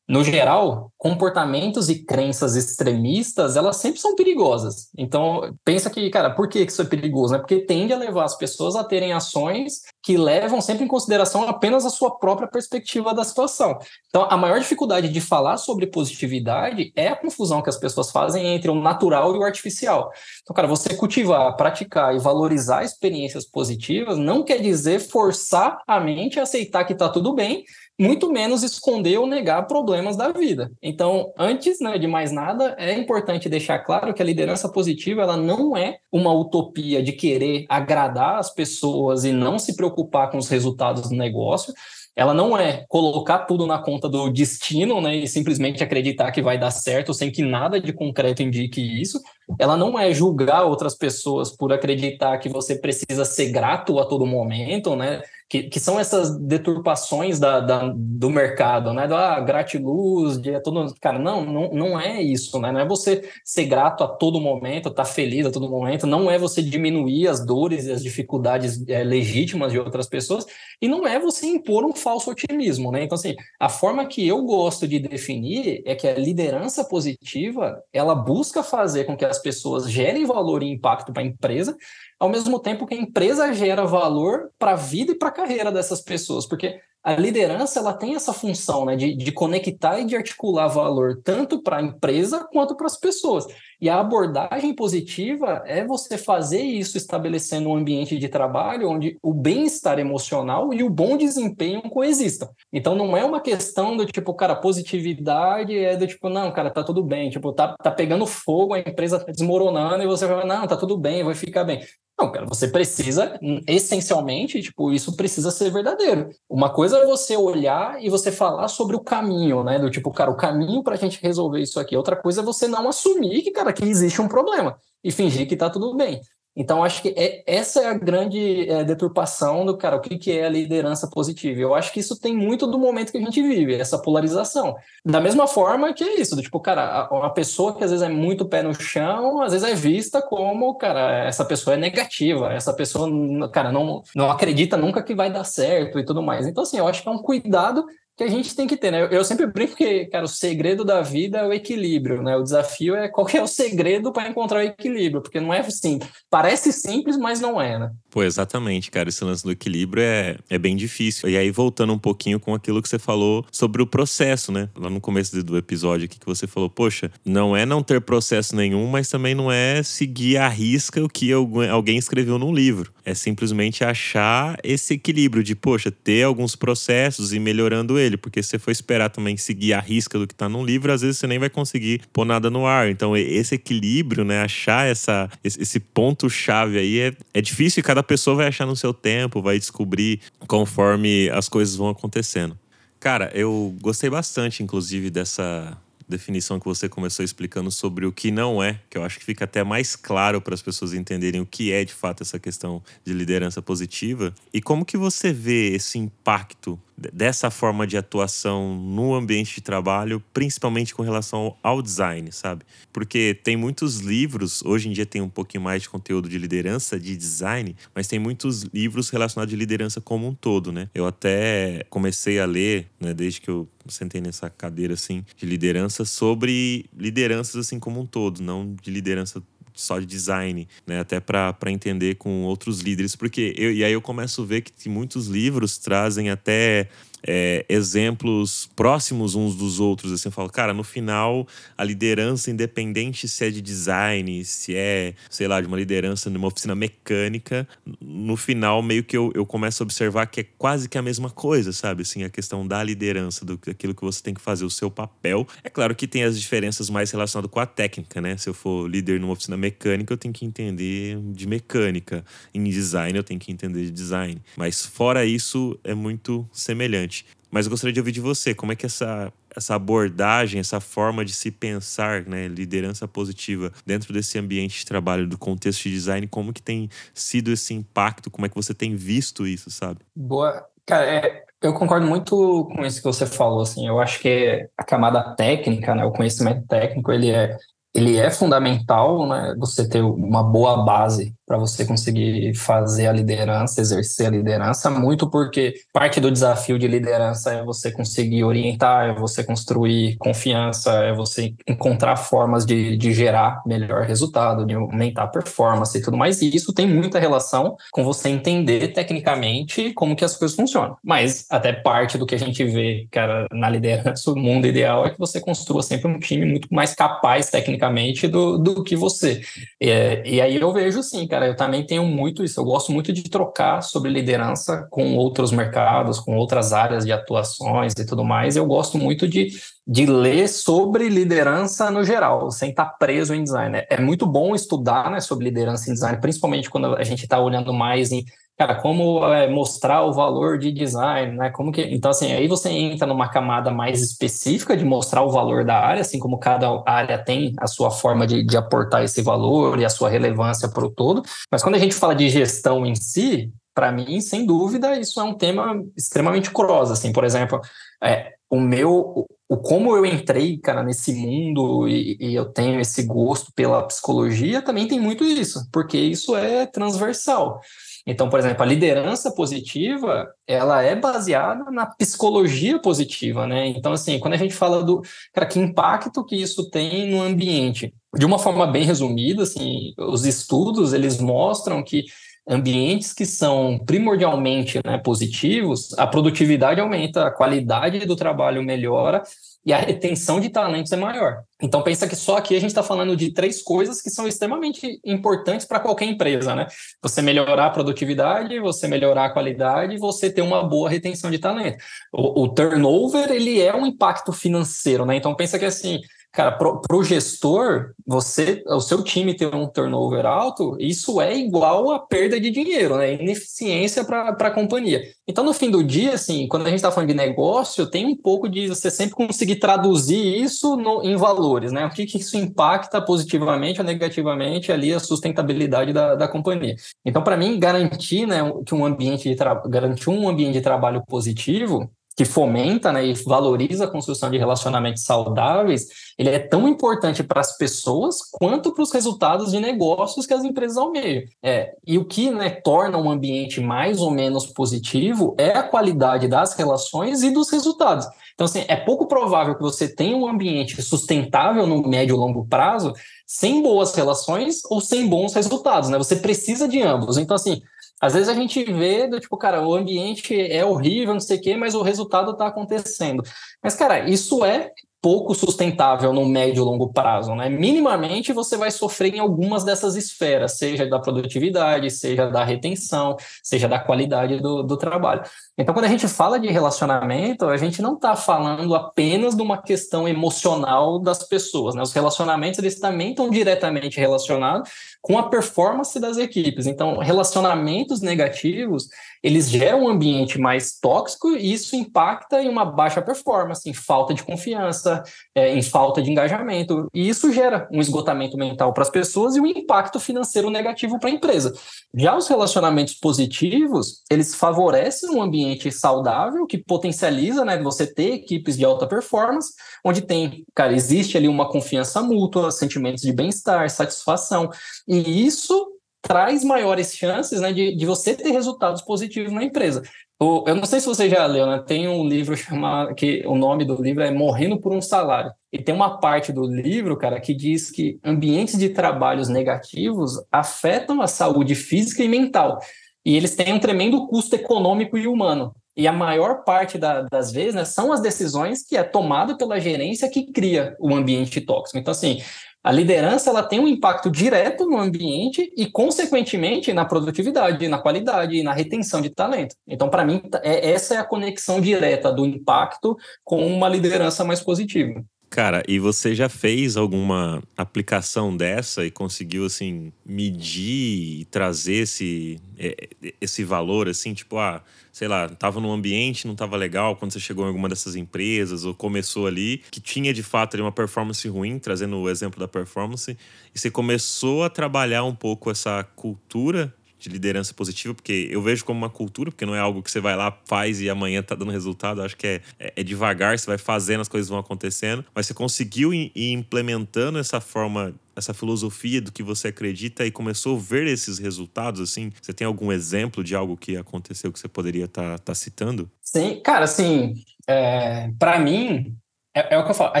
no geral, comportamentos e crenças extremistas, elas sempre são perigosas. Então, pensa que, cara, por que isso é perigoso? Né? Porque tende a levar as pessoas a terem ações que levam sempre em consideração apenas a sua própria perspectiva da situação. Então, a maior dificuldade de falar sobre positividade é a confusão que as pessoas fazem entre o natural e o artificial. Então, cara, você cultivar, praticar e valorizar experiências positivas não quer dizer forçar a mente a aceitar que está tudo bem muito menos esconder ou negar problemas da vida. Então, antes né, de mais nada, é importante deixar claro que a liderança positiva ela não é uma utopia de querer agradar as pessoas e não se preocupar com os resultados do negócio. Ela não é colocar tudo na conta do destino né, e simplesmente acreditar que vai dar certo sem que nada de concreto indique isso. Ela não é julgar outras pessoas por acreditar que você precisa ser grato a todo momento, né? Que, que são essas deturpações da, da, do mercado, né? Do ah, gratiluz, de todo. Cara, não, não, não é isso, né? Não é você ser grato a todo momento, estar tá feliz a todo momento, não é você diminuir as dores e as dificuldades é, legítimas de outras pessoas, e não é você impor um falso otimismo, né? Então, assim, a forma que eu gosto de definir é que a liderança positiva ela busca fazer com que as pessoas gerem valor e impacto para a empresa ao mesmo tempo que a empresa gera valor para a vida e para a carreira dessas pessoas, porque a liderança ela tem essa função né, de, de conectar e de articular valor tanto para a empresa quanto para as pessoas. E a abordagem positiva é você fazer isso estabelecendo um ambiente de trabalho onde o bem-estar emocional e o bom desempenho coexistam. Então não é uma questão do tipo, cara, positividade é do tipo, não, cara, tá tudo bem, tipo, tá, tá pegando fogo, a empresa tá desmoronando e você vai, não, tá tudo bem, vai ficar bem. Não, cara, você precisa, essencialmente, tipo, isso precisa ser verdadeiro. Uma coisa é você olhar e você falar sobre o caminho, né? Do tipo, cara, o caminho para a gente resolver isso aqui. Outra coisa é você não assumir que, cara, que existe um problema e fingir que tá tudo bem. Então, acho que é, essa é a grande é, deturpação do cara, o que, que é a liderança positiva. Eu acho que isso tem muito do momento que a gente vive, essa polarização. Da mesma forma que é isso, do tipo, cara, uma pessoa que às vezes é muito pé no chão, às vezes é vista como, cara, essa pessoa é negativa, essa pessoa, cara, não, não acredita nunca que vai dar certo e tudo mais. Então, assim, eu acho que é um cuidado que a gente tem que ter, né? Eu sempre brinco que, cara, o segredo da vida é o equilíbrio, né? O desafio é qual é o segredo para encontrar o equilíbrio, porque não é simples. Parece simples, mas não é, né? Pô, exatamente, cara. Esse lance do equilíbrio é, é bem difícil. E aí, voltando um pouquinho com aquilo que você falou sobre o processo, né? Lá no começo do episódio aqui que você falou, poxa, não é não ter processo nenhum, mas também não é seguir à risca o que alguém escreveu num livro. É simplesmente achar esse equilíbrio de, poxa, ter alguns processos e melhorando ele. Porque se você for esperar também seguir a risca do que está num livro, às vezes você nem vai conseguir pôr nada no ar. Então, esse equilíbrio, né? Achar essa, esse ponto-chave aí é, é difícil e cada pessoa vai achar no seu tempo, vai descobrir conforme as coisas vão acontecendo. Cara, eu gostei bastante, inclusive, dessa definição que você começou explicando sobre o que não é, que eu acho que fica até mais claro para as pessoas entenderem o que é de fato essa questão de liderança positiva e como que você vê esse impacto dessa forma de atuação no ambiente de trabalho, principalmente com relação ao design, sabe? Porque tem muitos livros, hoje em dia tem um pouquinho mais de conteúdo de liderança, de design, mas tem muitos livros relacionados de liderança como um todo, né? Eu até comecei a ler, né, desde que eu sentei nessa cadeira assim de liderança sobre lideranças assim como um todo, não de liderança só de design, né? Até para entender com outros líderes, porque eu, e aí eu começo a ver que muitos livros trazem até é, exemplos próximos uns dos outros. Assim, eu falo, cara, no final, a liderança, independente se é de design, se é, sei lá, de uma liderança numa oficina mecânica, no final, meio que eu, eu começo a observar que é quase que a mesma coisa, sabe? Assim, a questão da liderança, do, daquilo que você tem que fazer, o seu papel. É claro que tem as diferenças mais relacionadas com a técnica, né? Se eu for líder numa oficina mecânica, eu tenho que entender de mecânica. Em design, eu tenho que entender de design. Mas fora isso, é muito semelhante. Mas eu gostaria de ouvir de você, como é que essa, essa abordagem, essa forma de se pensar, né, liderança positiva dentro desse ambiente de trabalho, do contexto de design, como que tem sido esse impacto, como é que você tem visto isso, sabe? Boa. Cara, é, eu concordo muito com isso que você falou, assim, eu acho que a camada técnica, né, o conhecimento técnico, ele é, ele é fundamental, né, você ter uma boa base para você conseguir fazer a liderança, exercer a liderança, muito porque parte do desafio de liderança é você conseguir orientar, é você construir confiança, é você encontrar formas de, de gerar melhor resultado, de aumentar a performance e tudo mais. E isso tem muita relação com você entender tecnicamente como que as coisas funcionam. Mas até parte do que a gente vê, cara, na liderança, o mundo ideal é que você construa sempre um time muito mais capaz tecnicamente do, do que você. E, e aí eu vejo sim, cara, eu também tenho muito isso. Eu gosto muito de trocar sobre liderança com outros mercados, com outras áreas de atuações e tudo mais. Eu gosto muito de, de ler sobre liderança no geral, sem estar preso em design. É, é muito bom estudar né, sobre liderança em design, principalmente quando a gente está olhando mais em cara, como é, mostrar o valor de design, né? Como que, então assim, aí você entra numa camada mais específica de mostrar o valor da área, assim como cada área tem a sua forma de, de aportar esse valor e a sua relevância para o todo. Mas quando a gente fala de gestão em si, para mim, sem dúvida, isso é um tema extremamente cross, assim, por exemplo, é, o meu, o como eu entrei, cara, nesse mundo e, e, eu tenho esse gosto pela psicologia, também tem muito isso, porque isso é transversal. Então, por exemplo, a liderança positiva, ela é baseada na psicologia positiva, né? Então, assim, quando a gente fala do, cara, que impacto que isso tem no ambiente, de uma forma bem resumida, assim, os estudos, eles mostram que ambientes que são primordialmente né, positivos, a produtividade aumenta, a qualidade do trabalho melhora e a retenção de talentos é maior. Então pensa que só aqui a gente está falando de três coisas que são extremamente importantes para qualquer empresa, né? Você melhorar a produtividade, você melhorar a qualidade, você ter uma boa retenção de talento. O, o turnover ele é um impacto financeiro, né? Então pensa que assim Cara, para o gestor, você, o seu time ter um turnover alto, isso é igual a perda de dinheiro, né? Ineficiência para a companhia. Então, no fim do dia, assim, quando a gente está falando de negócio, tem um pouco de você sempre conseguir traduzir isso no, em valores, né? O que, que isso impacta positivamente ou negativamente ali a sustentabilidade da, da companhia. Então, para mim, garantir né, que um ambiente de garantir um ambiente de trabalho positivo que fomenta né, e valoriza a construção de relacionamentos saudáveis, ele é tão importante para as pessoas quanto para os resultados de negócios que as empresas almejam. É, e o que né, torna um ambiente mais ou menos positivo é a qualidade das relações e dos resultados. Então, assim, é pouco provável que você tenha um ambiente sustentável no médio e longo prazo sem boas relações ou sem bons resultados, né? Você precisa de ambos. Então, assim, às vezes a gente vê do tipo, cara, o ambiente é horrível, não sei o quê, mas o resultado está acontecendo. Mas, cara, isso é pouco sustentável no médio e longo prazo, né? Minimamente você vai sofrer em algumas dessas esferas, seja da produtividade, seja da retenção, seja da qualidade do, do trabalho. Então, quando a gente fala de relacionamento, a gente não está falando apenas de uma questão emocional das pessoas, né? Os relacionamentos, eles também estão diretamente relacionados com a performance das equipes. Então, relacionamentos negativos, eles geram um ambiente mais tóxico e isso impacta em uma baixa performance, em falta de confiança, é, em falta de engajamento. E isso gera um esgotamento mental para as pessoas e um impacto financeiro negativo para a empresa. Já os relacionamentos positivos, eles favorecem um ambiente ambiente saudável que potencializa, né, você ter equipes de alta performance, onde tem, cara, existe ali uma confiança mútua, sentimentos de bem-estar, satisfação, e isso traz maiores chances, né, de, de você ter resultados positivos na empresa. Eu não sei se você já leu, né? Tem um livro chamado que o nome do livro é Morrendo por um Salário. E tem uma parte do livro, cara, que diz que ambientes de trabalhos negativos afetam a saúde física e mental. E eles têm um tremendo custo econômico e humano. E a maior parte da, das vezes né, são as decisões que é tomada pela gerência que cria o ambiente tóxico. Então, assim, a liderança ela tem um impacto direto no ambiente e, consequentemente, na produtividade, na qualidade e na retenção de talento. Então, para mim, é, essa é a conexão direta do impacto com uma liderança mais positiva. Cara, e você já fez alguma aplicação dessa e conseguiu, assim, medir e trazer esse, é, esse valor, assim, tipo, ah, sei lá, tava num ambiente, não tava legal quando você chegou em alguma dessas empresas ou começou ali, que tinha de fato ali, uma performance ruim, trazendo o exemplo da performance, e você começou a trabalhar um pouco essa cultura de liderança positiva, porque eu vejo como uma cultura, porque não é algo que você vai lá, faz e amanhã tá dando resultado. Eu acho que é, é, é, devagar, você vai fazendo, as coisas vão acontecendo. Mas você conseguiu ir, implementando essa forma essa filosofia do que você acredita e começou a ver esses resultados assim? Você tem algum exemplo de algo que aconteceu que você poderia estar tá, tá citando? Sim, cara, assim, é, para mim é, é, o que eu falo, a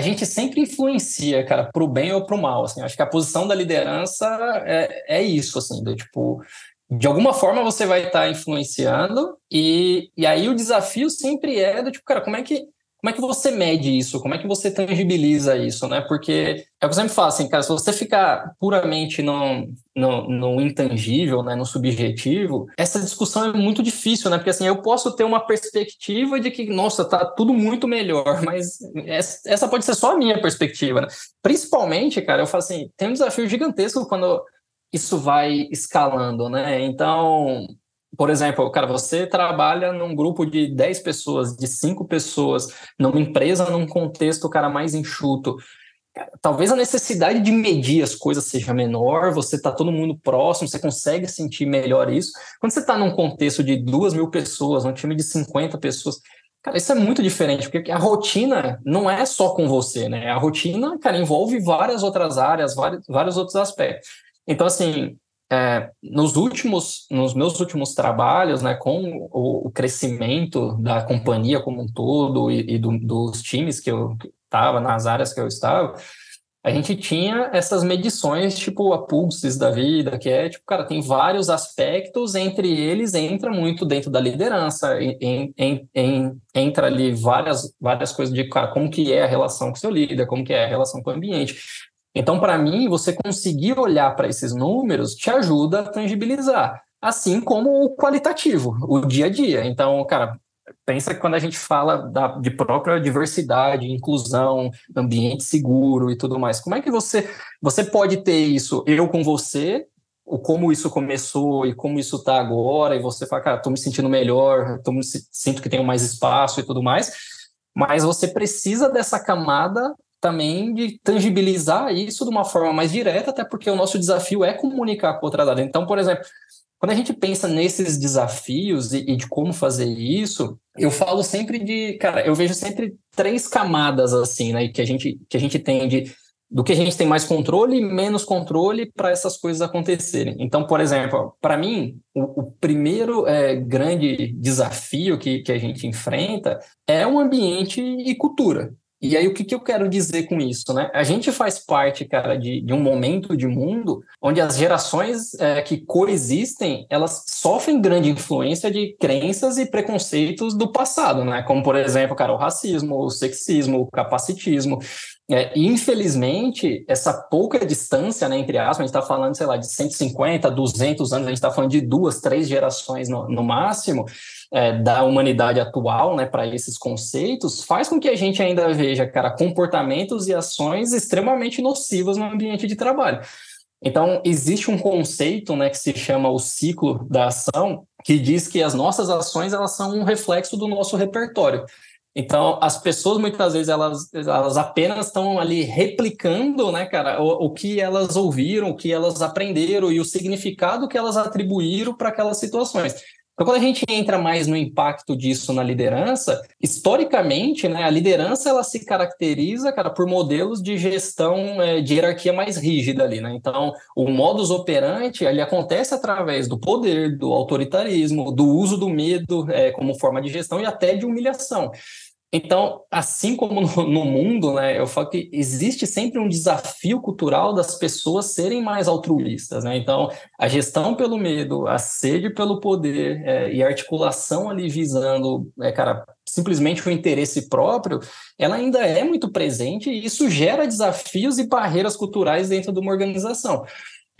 gente sempre influencia, cara, pro bem ou pro mal, assim, acho que a posição da liderança é, é isso, assim, do tipo, de alguma forma você vai estar tá influenciando e, e aí o desafio sempre é do tipo, cara, como é que como é que você mede isso? Como é que você tangibiliza isso, né? Porque é o que eu sempre falo, assim, cara, se você ficar puramente no, no, no, intangível, né, no subjetivo, essa discussão é muito difícil, né? Porque, assim, eu posso ter uma perspectiva de que, nossa, tá tudo muito melhor, [laughs] mas essa pode ser só a minha perspectiva, né? Principalmente, cara, eu falo assim, tem um desafio gigantesco quando isso vai escalando, né? Então, por exemplo, cara, você trabalha num grupo de 10 pessoas, de 5 pessoas, numa empresa, num contexto, cara, mais enxuto. Talvez a necessidade de medir as coisas seja menor, você está todo mundo próximo, você consegue sentir melhor isso. Quando você está num contexto de duas mil pessoas, um time de 50 pessoas, Cara, isso é muito diferente, porque a rotina não é só com você, né? A rotina, cara, envolve várias outras áreas, vários, vários outros aspectos. Então, assim, é, nos últimos, nos meus últimos trabalhos, né, com o, o crescimento da companhia como um todo e, e do, dos times que eu estava, nas áreas que eu estava, a gente tinha essas medições, tipo a Pulses da vida, que é, tipo, cara, tem vários aspectos, entre eles entra muito dentro da liderança, em, em, em, entra ali várias, várias coisas de, cara, como que é a relação com seu líder, como que é a relação com o ambiente. Então, para mim, você conseguir olhar para esses números te ajuda a tangibilizar, assim como o qualitativo, o dia a dia. Então, cara, pensa que quando a gente fala da, de própria diversidade, inclusão, ambiente seguro e tudo mais, como é que você você pode ter isso eu com você, o como isso começou e como isso está agora, e você fala, cara, estou me sentindo melhor, tô me, sinto que tenho mais espaço e tudo mais, mas você precisa dessa camada também de tangibilizar isso de uma forma mais direta, até porque o nosso desafio é comunicar com outra área. Então, por exemplo, quando a gente pensa nesses desafios e, e, de como fazer isso, eu falo sempre de, cara, eu vejo sempre três camadas assim, né, que a gente que a gente tem de do que a gente tem mais controle e menos controle para essas coisas acontecerem. Então, por exemplo, para mim, o, o primeiro é, grande desafio que, que a gente enfrenta é o ambiente e cultura. E aí, o que, que eu quero dizer com isso, né? A gente faz parte, cara, de, de um momento de mundo onde as gerações é, que coexistem, elas sofrem grande influência de crenças e preconceitos do passado, né? Como, por exemplo, cara, o racismo, o sexismo, o capacitismo. É, infelizmente, essa pouca distância, né, entre aspas, a gente está falando, sei lá, de 150, 200 anos, a gente está falando de duas, três gerações no, no máximo, é, da humanidade atual, né, para esses conceitos, faz com que a gente ainda veja, cara, comportamentos e ações extremamente nocivos no ambiente de trabalho. Então, existe um conceito, né, que se chama o ciclo da ação, que diz que as nossas ações, elas são um reflexo do nosso repertório. Então, as pessoas muitas vezes elas, elas apenas estão ali replicando, né, cara, o, o, que elas ouviram, o que elas aprenderam e o significado que elas atribuíram para aquelas situações. Então, quando a gente entra mais no impacto disso na liderança, historicamente, né, a liderança ela se caracteriza, cara, por modelos de gestão é, de hierarquia mais rígida ali, né? Então, o modus operandi ele acontece através do poder, do autoritarismo, do uso do medo é, como forma de gestão e até de humilhação. Então, assim como no, mundo, né, eu falo que existe sempre um desafio cultural das pessoas serem mais altruístas, né? Então, a gestão pelo medo, a sede pelo poder é, e a articulação ali visando, é, cara, simplesmente o interesse próprio, ela ainda é muito presente e isso gera desafios e barreiras culturais dentro de uma organização.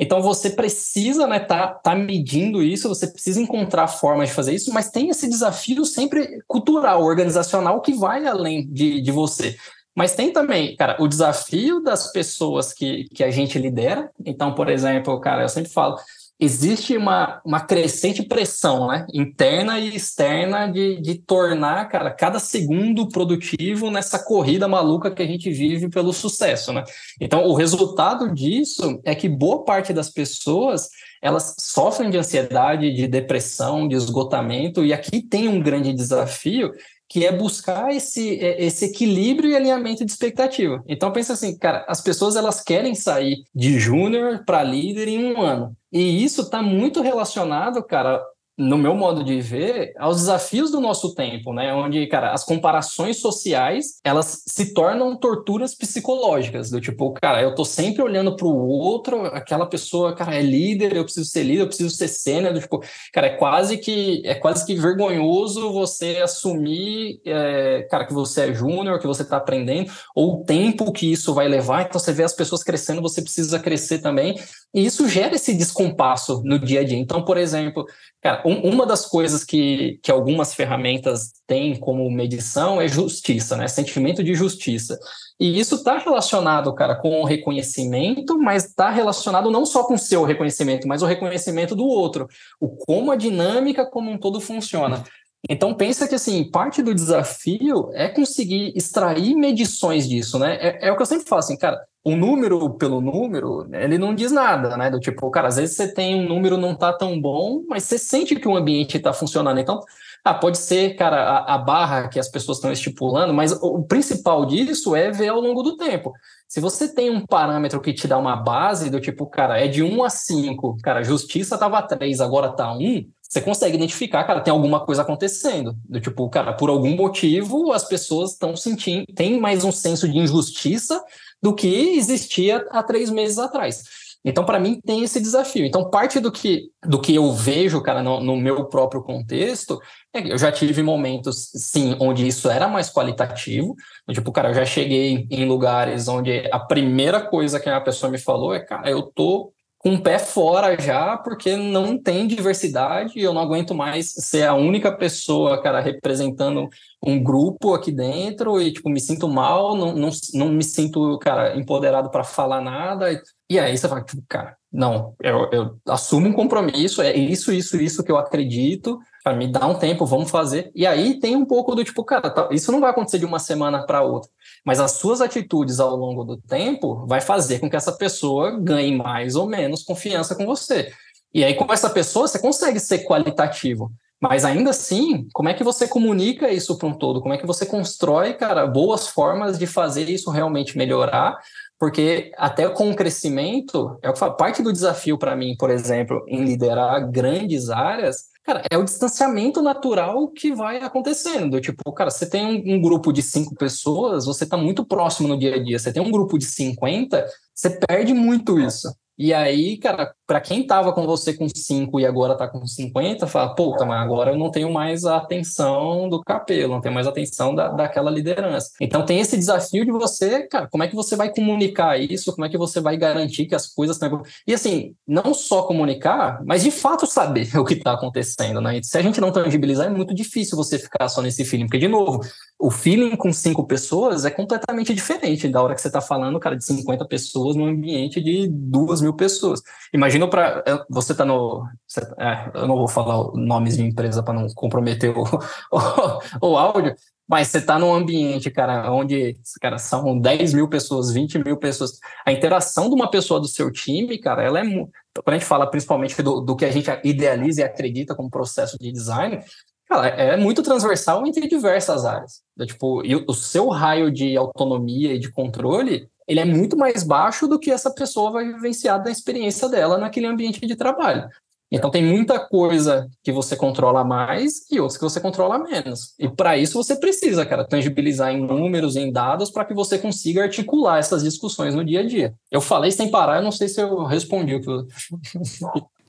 Então você precisa né, tá, tá medindo isso, você precisa encontrar formas de fazer isso, mas tem esse desafio sempre cultural, organizacional, que vai além de, de você. Mas tem também, cara, o desafio das pessoas que, que a gente lidera. Então, por exemplo, cara, eu sempre falo, existe uma, uma crescente pressão né, interna e externa de, de tornar, cara, cada segundo produtivo nessa corrida maluca que a gente vive pelo sucesso, né? Então, o resultado disso é que boa parte das pessoas elas sofrem de ansiedade, de depressão, de esgotamento, e aqui tem um grande desafio que é buscar esse, é, esse equilíbrio e alinhamento de expectativa. Então pensa assim, cara, as pessoas elas querem sair de júnior para líder em um ano. E isso está muito relacionado, cara, no meu modo de ver, aos desafios do nosso tempo, né? Onde, cara, as comparações sociais, elas se tornam torturas psicológicas, do tipo, cara, eu tô sempre olhando para o outro, aquela pessoa, cara, é líder, eu preciso ser líder, eu preciso ser sênior, do tipo, cara, é quase que é quase que vergonhoso você assumir, é, cara, que você é júnior, que você está aprendendo, ou o tempo que isso vai levar, então você vê as pessoas crescendo, você precisa crescer também, e isso gera esse descompasso no dia a dia. Então, por exemplo, cara, um, uma das coisas que, que algumas ferramentas têm como medição é justiça, né? Sentimento de justiça. E isso está relacionado, cara, com o reconhecimento, mas está relacionado não só com o seu reconhecimento, mas o reconhecimento do outro. O como a dinâmica como um todo funciona. Então pensa que assim, parte do desafio é conseguir extrair medições disso, né? É, é o que eu sempre falo assim, cara, o número pelo número, ele não diz nada, né? Do tipo, cara, às vezes você tem um número não tá tão bom, mas você sente que o ambiente está funcionando. Então, ah, pode ser, cara, a, a barra que as pessoas estão estipulando, mas o principal disso é ver ao longo do tempo. Se você tem um parâmetro que te dá uma base do tipo, cara, é de 1 a 5, cara, justiça tava 3, agora tá 1, você consegue identificar, cara, tem alguma coisa acontecendo. Do tipo, cara, por algum motivo as pessoas estão sentindo, tem mais um senso de injustiça do que existia há três meses atrás. Então, para mim, tem esse desafio. Então, parte do que, do que eu vejo, cara, no, no meu próprio contexto, é eu já tive momentos, sim, onde isso era mais qualitativo. Tipo, cara, eu já cheguei em lugares onde a primeira coisa que a pessoa me falou é, cara, eu tô com o pé fora já, porque não tem diversidade eu não aguento mais ser a única pessoa, cara, representando um grupo aqui dentro e, tipo, me sinto mal, não, não, não me sinto, cara, empoderado para falar nada. E aí você fala, cara, não, eu, eu assumo um compromisso, é isso, isso, isso que eu acredito, me dar um tempo, vamos fazer. E aí tem um pouco do tipo, cara, tá, isso não vai acontecer de uma semana para outra, mas as suas atitudes ao longo do tempo vai fazer com que essa pessoa ganhe mais ou menos confiança com você. E aí com essa pessoa você consegue ser qualitativo. Mas ainda assim, como é que você comunica isso para um todo? Como é que você constrói, cara, boas formas de fazer isso realmente melhorar? Porque até com o crescimento, é o que falo, parte do desafio para mim, por exemplo, em liderar grandes áreas, Cara, é o distanciamento natural que vai acontecendo. Tipo, cara, você tem um, um, grupo de cinco pessoas, você está muito próximo no dia a dia. Você tem um grupo de 50, você perde muito isso. E aí, cara, para quem tava com você com 5 e agora tá com 50, fala, puta, mas agora eu não tenho mais a atenção do capelo, não tenho mais a atenção da, daquela liderança. Então tem esse desafio de você, cara, como é que você vai comunicar isso, como é que você vai garantir que as coisas estão... E assim, não só comunicar, mas de fato saber [laughs] o que está acontecendo, né? E se a gente não tangibilizar, é muito difícil você ficar só nesse feeling, porque, de novo, o feeling com cinco pessoas é completamente diferente da hora que você está falando, cara, de 50 pessoas num ambiente de duas mil pessoas. Imagina para você tá no, você, é, eu não vou falar nomes de empresa para não comprometer o, [laughs] o, o áudio, mas você está num ambiente, cara, onde cara, são 10 mil pessoas, 20 mil pessoas. A interação de uma pessoa do seu time, cara, ela é. Quando a gente fala principalmente do, do que a gente idealiza e acredita como processo de design, cara, é muito transversal entre diversas áreas. Tipo, e o seu raio de autonomia e de controle, ele é muito mais baixo do que essa pessoa vai vivenciar da experiência dela naquele ambiente de trabalho. Então tem muita coisa que você controla mais e outras que você controla menos. E para isso você precisa, cara, tangibilizar em números, em dados, para que você consiga articular essas discussões no dia a dia. Eu falei sem parar, eu não sei se eu respondi o que eu...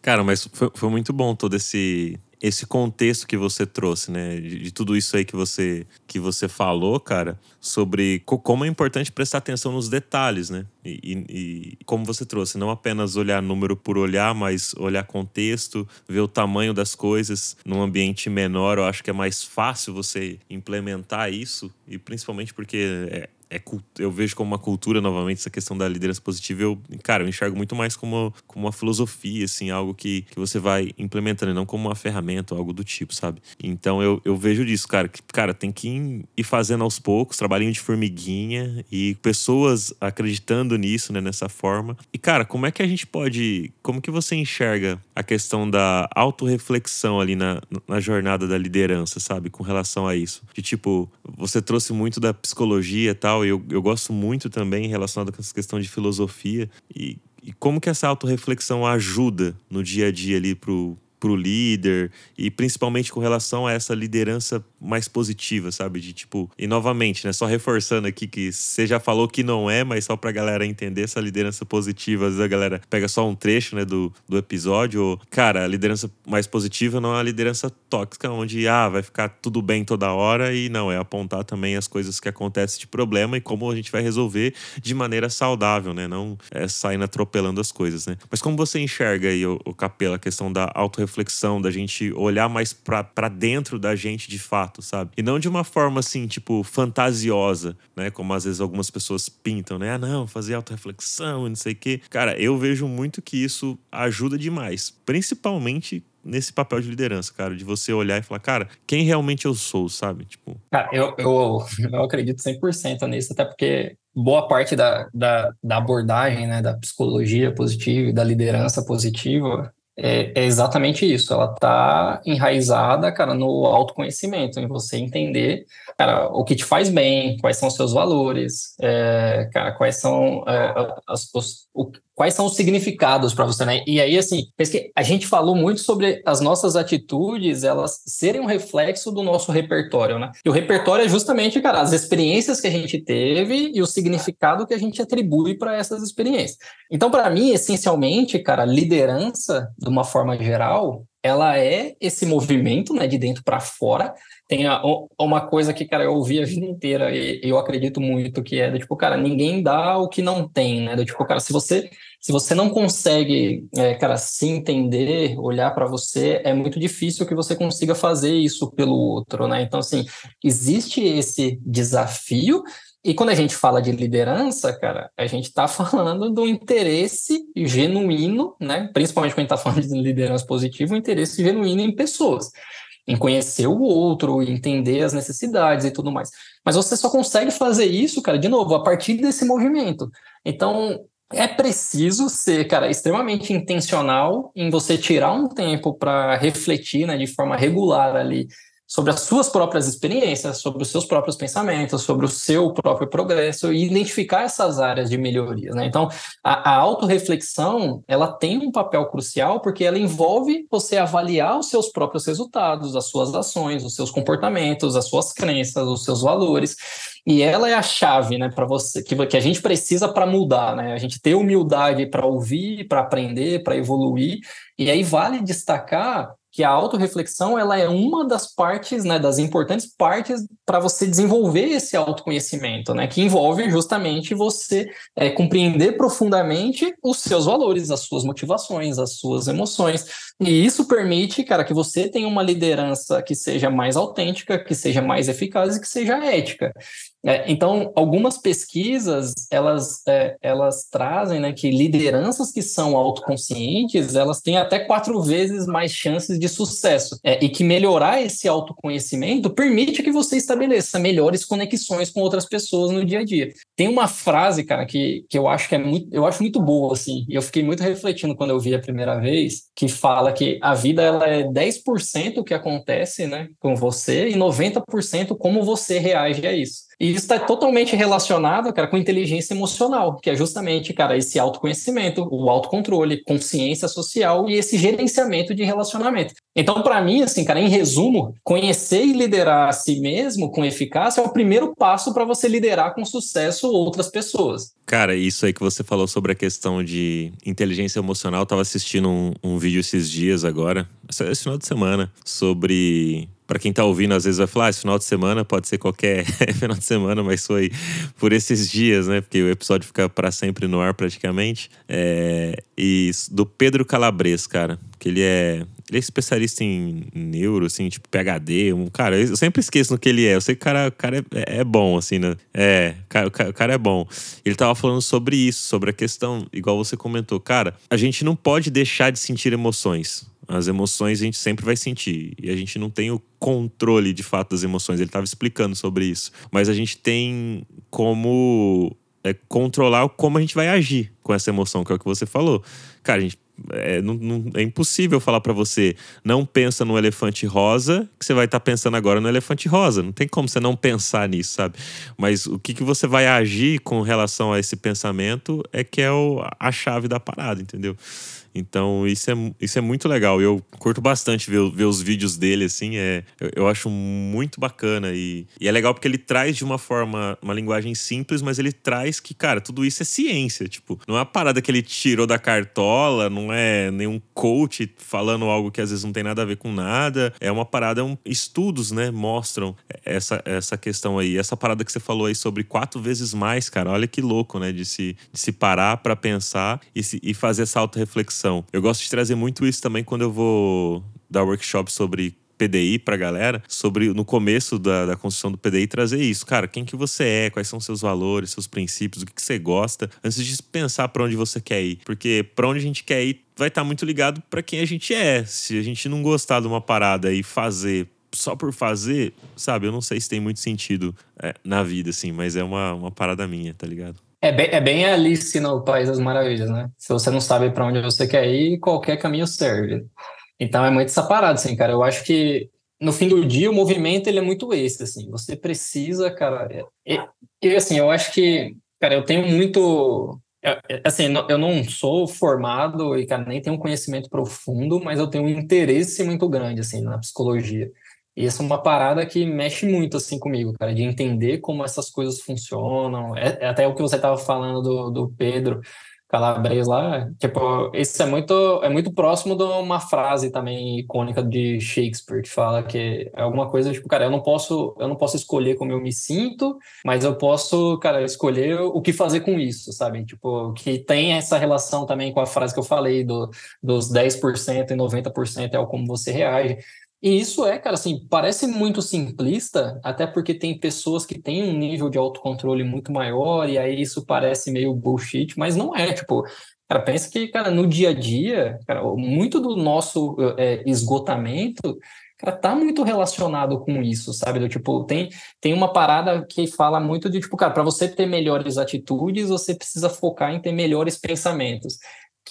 Cara, mas foi, foi muito bom todo esse esse contexto que você trouxe, né? De, de, tudo isso aí que você, que você falou, cara, sobre co como é importante prestar atenção nos detalhes, né? E, e, e, como você trouxe, não apenas olhar número por olhar, mas olhar contexto, ver o tamanho das coisas num ambiente menor. Eu acho que é mais fácil você implementar isso, e principalmente porque é, é, eu vejo como uma cultura, novamente, essa questão da liderança positiva. Eu, cara, eu enxergo muito mais como, como uma filosofia, assim, algo que, que você vai implementando, não como uma ferramenta algo do tipo, sabe? Então eu, eu vejo disso, cara, que, cara, tem que ir fazendo aos poucos, trabalhinho de formiguinha e pessoas acreditando nisso, né, nessa forma. E, cara, como é que a gente pode. Como que você enxerga a questão da autorreflexão ali na, na jornada da liderança, sabe? Com relação a isso. De tipo, você trouxe muito da psicologia e tal legal. Eu, eu gosto muito também relacionado com essa questão de filosofia e, e como que essa autorreflexão ajuda no dia a dia ali pro, pro líder e principalmente com relação a essa liderança mais positiva, sabe? De tipo, e novamente, né? Só reforçando aqui que você já falou que não é, mas só pra galera entender essa liderança positiva, às vezes a galera pega só um trecho, né, do, do episódio. Ou, cara, a liderança mais positiva não é a liderança tóxica, onde, ah, vai ficar tudo bem toda hora e não, é apontar também as coisas que acontecem de problema e como a gente vai resolver de maneira saudável, né? Não é saindo atropelando as coisas, né? Mas como você enxerga aí, o, o Capela, a questão da autorreflexão, da gente olhar mais para dentro da gente de fato? fato, sabe? E não de uma forma assim, tipo, fantasiosa, né? Como às vezes algumas pessoas pintam, né? Ah, não, fazer autorreflexão e não sei o quê. Cara, eu vejo muito que isso ajuda demais, principalmente nesse papel de liderança, cara, de você olhar e falar, cara, quem realmente eu sou, sabe? Tipo. Cara, eu, eu, [laughs] eu acredito 100% nisso, até porque boa parte da, da, da abordagem, né, da psicologia positiva e da liderança positiva é, é exatamente isso. Ela está enraizada, cara, no autoconhecimento, em você entender, cara, o que te faz bem, quais são os seus valores, é, cara, quais são é, as, os, o, quais são os significados para você, né? E aí, assim, a gente falou muito sobre as nossas atitudes, elas serem um reflexo do nosso repertório, né? E o repertório é justamente, cara, as experiências que a gente teve e o significado que a gente atribui para essas experiências. Então, para mim, essencialmente, cara, liderança, de uma forma geral, ela é esse movimento, né, de dentro para fora. Tem a, uma coisa que, cara, eu ouvi a vida inteira e eu acredito muito que é do tipo, cara, ninguém dá o que não tem, né? Do tipo, cara, se você se você não consegue, é, cara, se entender, olhar para você, é muito difícil que você consiga fazer isso pelo outro, né? Então, assim, existe esse desafio e quando a gente fala de liderança, cara, a gente está [laughs] falando do interesse genuíno, né? Principalmente quando a gente está falando de liderança positiva, um interesse genuíno em pessoas, em conhecer o outro, entender as necessidades e tudo mais. Mas você só consegue fazer isso, cara, de novo, a partir desse movimento. Então, é preciso ser, cara, extremamente intencional em você tirar um tempo para refletir, né, de forma regular ali sobre as suas próprias experiências, sobre os seus próprios pensamentos, sobre o seu próprio progresso e identificar essas áreas de melhoria. Né? Então, a, a autorreflexão ela tem um papel crucial porque ela envolve você avaliar os seus próprios resultados, as suas ações, os seus comportamentos, as suas crenças, os seus valores. E ela é a chave, né, para você que, que a gente precisa para mudar, né? A gente ter humildade para ouvir, para aprender, para evoluir. E aí vale destacar que a autorreflexão ela é uma das partes, né, das importantes partes para você desenvolver esse autoconhecimento, né, que envolve justamente você é, compreender profundamente os seus valores, as suas motivações, as suas emoções, e isso permite, cara, que você tenha uma liderança que seja mais autêntica, que seja mais eficaz e que seja ética. É, então, algumas pesquisas, elas, é, elas trazem né, que lideranças que são autoconscientes, elas têm até quatro vezes mais chances de sucesso. É, e que melhorar esse autoconhecimento permite que você estabeleça melhores conexões com outras pessoas no dia a dia. Tem uma frase, cara, que, que eu acho que é muito, eu acho muito boa, assim, e eu fiquei muito refletindo quando eu vi a primeira vez, que fala que a vida ela é 10% o que acontece né, com você e 90% como você reage a isso. E isso está totalmente relacionado, cara, com inteligência emocional, que é justamente, cara, esse autoconhecimento, o autocontrole, consciência social e esse gerenciamento de relacionamento. Então, para mim, assim, cara, em resumo, conhecer e liderar a si mesmo com eficácia é o primeiro passo para você liderar com sucesso outras pessoas. Cara, isso aí que você falou sobre a questão de inteligência emocional, eu tava assistindo um, um vídeo esses dias agora, esse final de semana, sobre para quem tá ouvindo, às vezes vai falar, ah, esse final de semana pode ser qualquer [laughs] final de semana, mas foi por esses dias, né? Porque o episódio fica para sempre no ar praticamente. É, e do Pedro Calabres, cara, que ele é ele é especialista em neuro, assim, tipo PHD. Um, cara, eu sempre esqueço no que ele é. Eu sei que o cara, o cara é, é bom, assim, né? É, o cara é bom. Ele tava falando sobre isso, sobre a questão, igual você comentou. Cara, a gente não pode deixar de sentir emoções. As emoções a gente sempre vai sentir. E a gente não tem o controle de fato das emoções. Ele estava explicando sobre isso. Mas a gente tem como é, controlar como a gente vai agir com essa emoção, que é o que você falou. Cara, a gente é, não, não, é impossível falar para você não pensa no elefante rosa que você vai estar tá pensando agora no elefante rosa não tem como você não pensar nisso sabe mas o que, que você vai agir com relação a esse pensamento é que é o, a chave da parada entendeu então, isso é, isso é muito legal. Eu curto bastante ver, ver os vídeos dele, assim. É, eu, eu acho muito bacana. E, e, é legal porque ele traz de uma forma, uma linguagem simples, mas ele traz que, cara, tudo isso é ciência. Tipo, não é uma parada que ele tirou da cartola, não é nenhum coach falando algo que às vezes não tem nada a ver com nada. É uma parada, é um, estudos, né, mostram essa, essa questão aí. Essa parada que você falou aí sobre quatro vezes mais, cara. Olha que louco, né, de se, de se parar para pensar e, se, e fazer essa auto-reflexão eu gosto de trazer muito isso também quando eu vou dar workshop sobre PDI pra galera, sobre no começo da, da construção do PDI trazer isso. Cara, quem que você é, quais são seus valores, seus princípios, o que, que você gosta, antes de pensar para onde você quer ir. Porque para onde a gente quer ir vai estar tá muito ligado para quem a gente é. Se a gente não gostar de uma parada e fazer só por fazer, sabe, eu não sei se tem muito sentido é, na vida, assim, mas é uma, uma parada minha, tá ligado? É bem, é bem Alice no País das Maravilhas, né? Se você não sabe para onde você quer ir, qualquer caminho serve. Então é muito essa parada, assim, cara. Eu acho que no fim do dia o movimento ele é muito esse, assim. Você precisa, cara. E, e assim, eu acho que, cara, eu tenho muito assim, eu não sou formado e, cara, nem tenho um conhecimento profundo, mas eu tenho um interesse muito grande, assim, na psicologia. E essa é uma parada que mexe muito assim comigo, cara, de entender como essas coisas funcionam. É, é até o que você estava falando do, do Pedro Calabres lá, tipo, isso é muito é muito próximo de uma frase também icônica de Shakespeare que fala que é alguma coisa tipo, cara, eu não posso eu não posso escolher como eu me sinto, mas eu posso, cara, escolher o que fazer com isso, sabe? Tipo, que tem essa relação também com a frase que eu falei do, dos 10% e 90% é o como você reage. E isso é, cara, assim, parece muito simplista, até porque tem pessoas que têm um nível de autocontrole muito maior, e aí isso parece meio bullshit, mas não é, tipo, cara, pensa que, cara, no dia a dia, cara, muito do nosso é, esgotamento, cara, tá muito relacionado com isso, sabe? Do tipo, tem, tem uma parada que fala muito de, tipo, cara, para você ter melhores atitudes, você precisa focar em ter melhores pensamentos.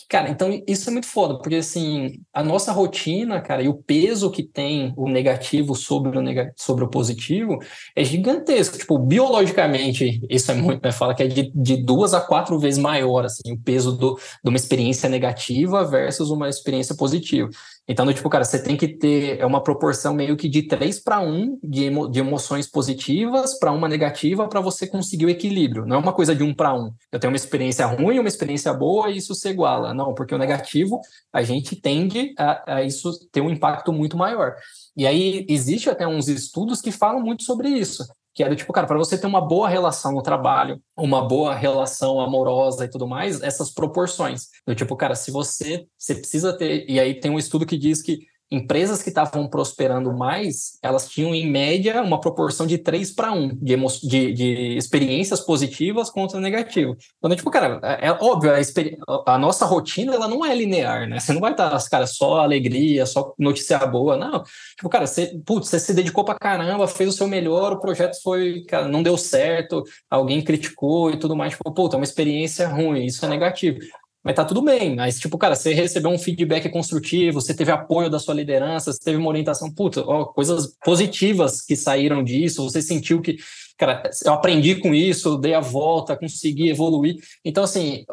Cara, então isso é muito foda, porque assim, a nossa rotina, cara, e o peso que tem o negativo sobre o, neg sobre o positivo é gigantesco. Tipo, biologicamente, isso é muito, né? Fala que é de, de duas a quatro vezes maior, assim, o peso do, de uma experiência negativa versus uma experiência positiva. Então, tipo, cara, você tem que ter é uma proporção meio que de 3 para 1 de, emo, de emoções positivas para uma negativa para você conseguir o equilíbrio. Não é uma coisa de 1 para 1. Eu tenho uma experiência ruim, uma experiência boa e isso se iguala. Não, porque o negativo a gente tende a, a isso ter um impacto muito maior. E aí existe até uns estudos que falam muito sobre isso que é do tipo, cara, para você ter uma boa relação no trabalho, uma boa relação amorosa e tudo mais, essas proporções. Do tipo, cara, se você, você precisa ter. E aí tem um estudo que diz que empresas que estavam prosperando mais, elas tinham em média uma proporção de 3 para 1 de, de, de, experiências positivas contra negativas. Então, tipo, cara, é, é óbvio, a, a, nossa rotina ela não é linear, né? Você não vai estar, cara, só alegria, só notícia boa, não. Tipo, cara, você, putz, você se dedicou pra caramba, fez o seu melhor, o projeto foi, cara, não deu certo, alguém criticou e tudo mais, tipo, puta, é uma experiência ruim, isso é negativo. Mas tá tudo bem. Mas, tipo, cara, você recebeu um feedback construtivo, você teve apoio da sua liderança, você teve uma orientação, puta, ó, coisas positivas que saíram disso, você sentiu que, cara, eu aprendi com isso, dei a volta, consegui evoluir. Então, assim,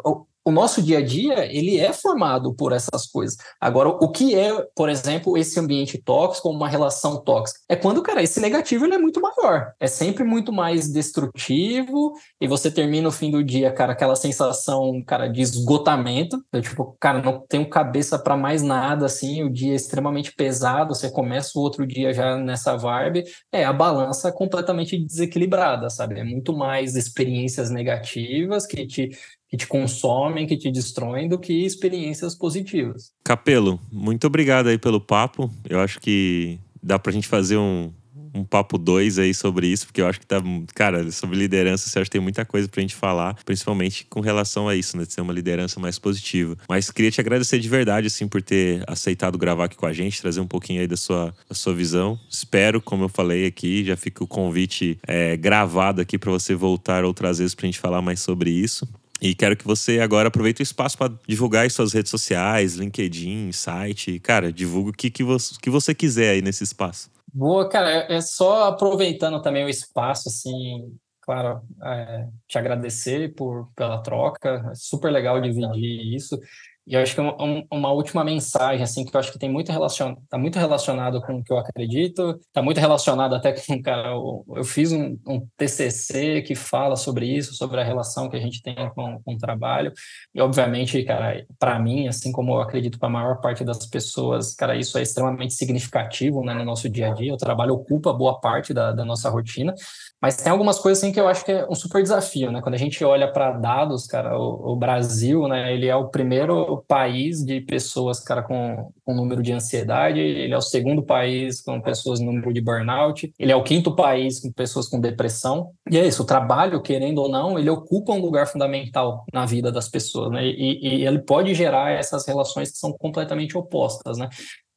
o nosso dia a dia ele é formado por essas coisas. Agora, o que é, por exemplo, esse ambiente tóxico, uma relação tóxica? É quando, cara, esse negativo ele é muito maior. É sempre muito mais destrutivo e você termina o fim do dia, cara, aquela sensação, cara, de esgotamento. Eu, tipo, cara, não tenho cabeça para mais nada, assim, o dia é extremamente pesado, você começa o outro dia já nessa vibe. É, a balança completamente desequilibrada, sabe? É muito mais experiências negativas que te que te consomem, que te destroem, do que experiências positivas. Capelo, muito obrigado aí pelo papo. Eu acho que dá pra gente fazer um, um papo dois aí sobre isso, porque eu acho que tá. Cara, sobre liderança, você acha que tem muita coisa pra gente falar, principalmente com relação a isso, né? De ser uma liderança mais positiva. Mas queria te agradecer de verdade, assim, por ter aceitado gravar aqui com a gente, trazer um pouquinho aí da sua, da sua visão. Espero, como eu falei aqui, já fica o convite é, gravado aqui para você voltar outras vezes pra gente falar mais sobre isso. E quero que você agora aproveite o espaço para divulgar as suas redes sociais, LinkedIn, site. Cara, divulga o que, que, você, que você quiser aí nesse espaço. Boa, cara, é, é só aproveitando também o espaço, assim, claro, é, te agradecer por, pela troca, é super legal dividir isso. E eu acho que uma, uma, última mensagem, assim, que eu acho que tem muito relacionado, tá muito relacionado com o que eu acredito, tá muito relacionado até com, cara, eu, eu fiz um, um, TCC que fala sobre isso, sobre a relação que a gente tem com, com o trabalho, e obviamente, cara, para mim, assim como eu acredito para a maior parte das pessoas, cara, isso é extremamente significativo, né, no nosso dia a dia, o trabalho ocupa boa parte da, da nossa rotina, mas tem algumas coisas assim que eu acho que é um super desafio, né? Quando a gente olha para dados, cara, o, o, Brasil, né, ele é o primeiro país de pessoas, cara, com, com número de ansiedade, ele é o segundo país com pessoas no número de burnout, ele é o quinto país com pessoas com depressão. E é isso, o trabalho, querendo ou não, ele ocupa um lugar fundamental na vida das pessoas, né? E, e ele pode gerar essas relações que são completamente opostas, né?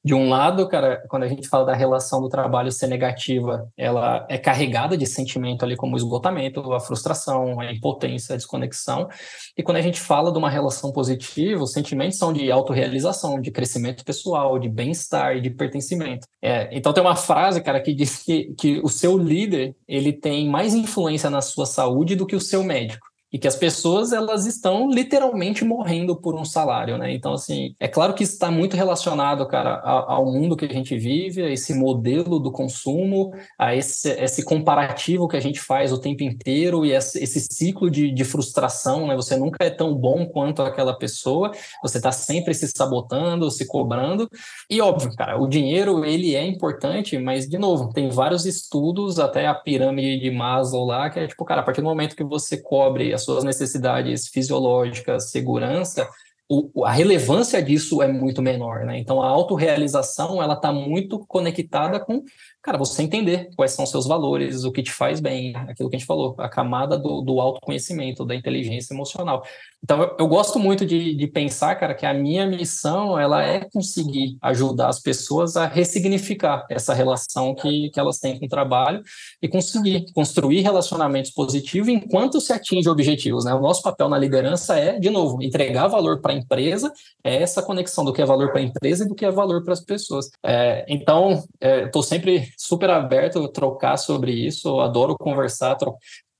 De um lado, cara, quando a gente fala da relação do trabalho ser negativa, ela é carregada de sentimento ali como esgotamento, a frustração, a impotência, a desconexão. E quando a gente fala de uma relação positiva, os sentimentos são de autorrealização, de crescimento pessoal, de bem-estar e de pertencimento. É, então tem uma frase, cara, que diz que, que o seu líder, ele tem mais influência na sua saúde do que o seu médico e que as pessoas elas estão literalmente morrendo por um salário, né? Então assim, é claro que está muito relacionado, cara, ao mundo que a gente vive, a esse modelo do consumo, a esse, esse comparativo que a gente faz o tempo inteiro e esse, esse ciclo de, de, frustração, né? Você nunca é tão bom quanto aquela pessoa, você está sempre se sabotando, se cobrando e óbvio, cara, o dinheiro ele é importante, mas de novo tem vários estudos, até a pirâmide de Maslow lá, que é tipo, cara, a partir do momento que você cobre as suas necessidades fisiológicas, segurança, o, a relevância disso é muito menor, né? Então a autorrealização ela está muito conectada com cara, você entender quais são seus valores, o que te faz bem, aquilo que a gente falou, a camada do, do autoconhecimento, da inteligência emocional. Então, eu, eu gosto muito de, de, pensar, cara, que a minha missão, ela é conseguir ajudar as pessoas a ressignificar essa relação que, que elas têm com o trabalho e conseguir construir relacionamentos positivos enquanto se atinge objetivos, né? O nosso papel na liderança é, de novo, entregar valor para a empresa, é essa conexão do que é valor para a empresa e do que é valor para as pessoas. É, então, é, estou sempre super aberto a trocar sobre isso, adoro conversar,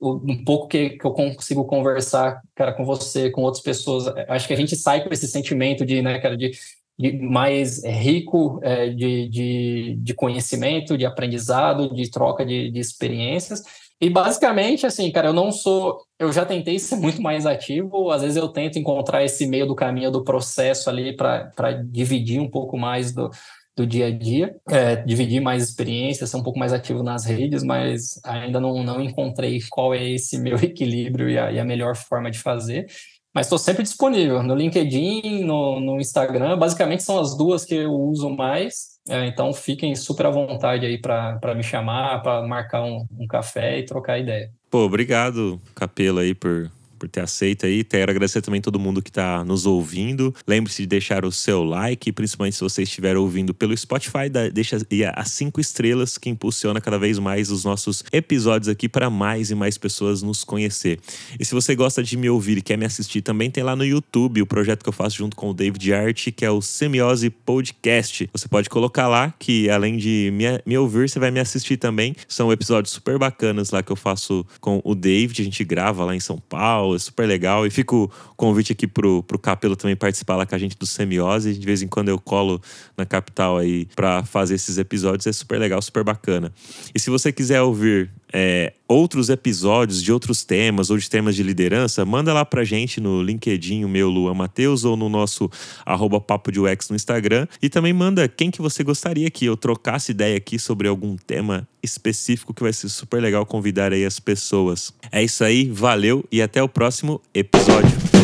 um pouco que, que eu consigo conversar, cara, com você, com outras pessoas, acho que a gente sai com esse sentimento de, né, cara, de, de mais rico é, de, de, de, conhecimento, de aprendizado, de troca de, de experiências. E basicamente, assim, cara, eu não sou. Eu já tentei ser [laughs] muito mais ativo, às vezes eu tento encontrar esse meio do caminho do processo ali para dividir um pouco mais do, do dia a dia, é, dividir mais experiências, ser um pouco mais ativo nas redes, mas ainda não, não encontrei qual é esse meu [laughs] equilíbrio e a, e a melhor forma de fazer. Mas estou sempre disponível no LinkedIn, no, no Instagram. Basicamente são as duas que eu uso mais. É, então fiquem super à vontade aí para me chamar, para marcar um, um café e trocar ideia. Pô, obrigado, Capelo, aí, por por ter aceito aí. Quero agradecer também todo mundo que está nos ouvindo. Lembre-se de deixar o seu like, principalmente se você estiver ouvindo pelo Spotify, deixa as cinco estrelas que impulsiona cada vez mais os nossos episódios aqui para mais e mais pessoas nos conhecer. E se você gosta de me ouvir e quer me assistir, também tem lá no YouTube o projeto que eu faço junto com o David Art, que é o Semiose Podcast. Você pode colocar lá que além de me, me ouvir, você vai me assistir também. São episódios super bacanas lá que eu faço com o David. A gente grava lá em São Paulo é super legal. E fico o convite aqui pro, pro Capelo também participar lá com a gente do Semiose. De vez em quando eu colo na capital aí para fazer esses episódios. É super legal, super bacana. E se você quiser ouvir é, outros episódios de outros temas ou de temas de liderança, manda lá pra gente no LinkedIn, meu Luan Matheus, ou no nosso arroba Papo de UX no Instagram. E também manda quem que você gostaria que eu trocasse ideia aqui sobre algum tema específico que vai ser super legal convidar aí as pessoas. É isso aí, valeu e até o próximo episódio.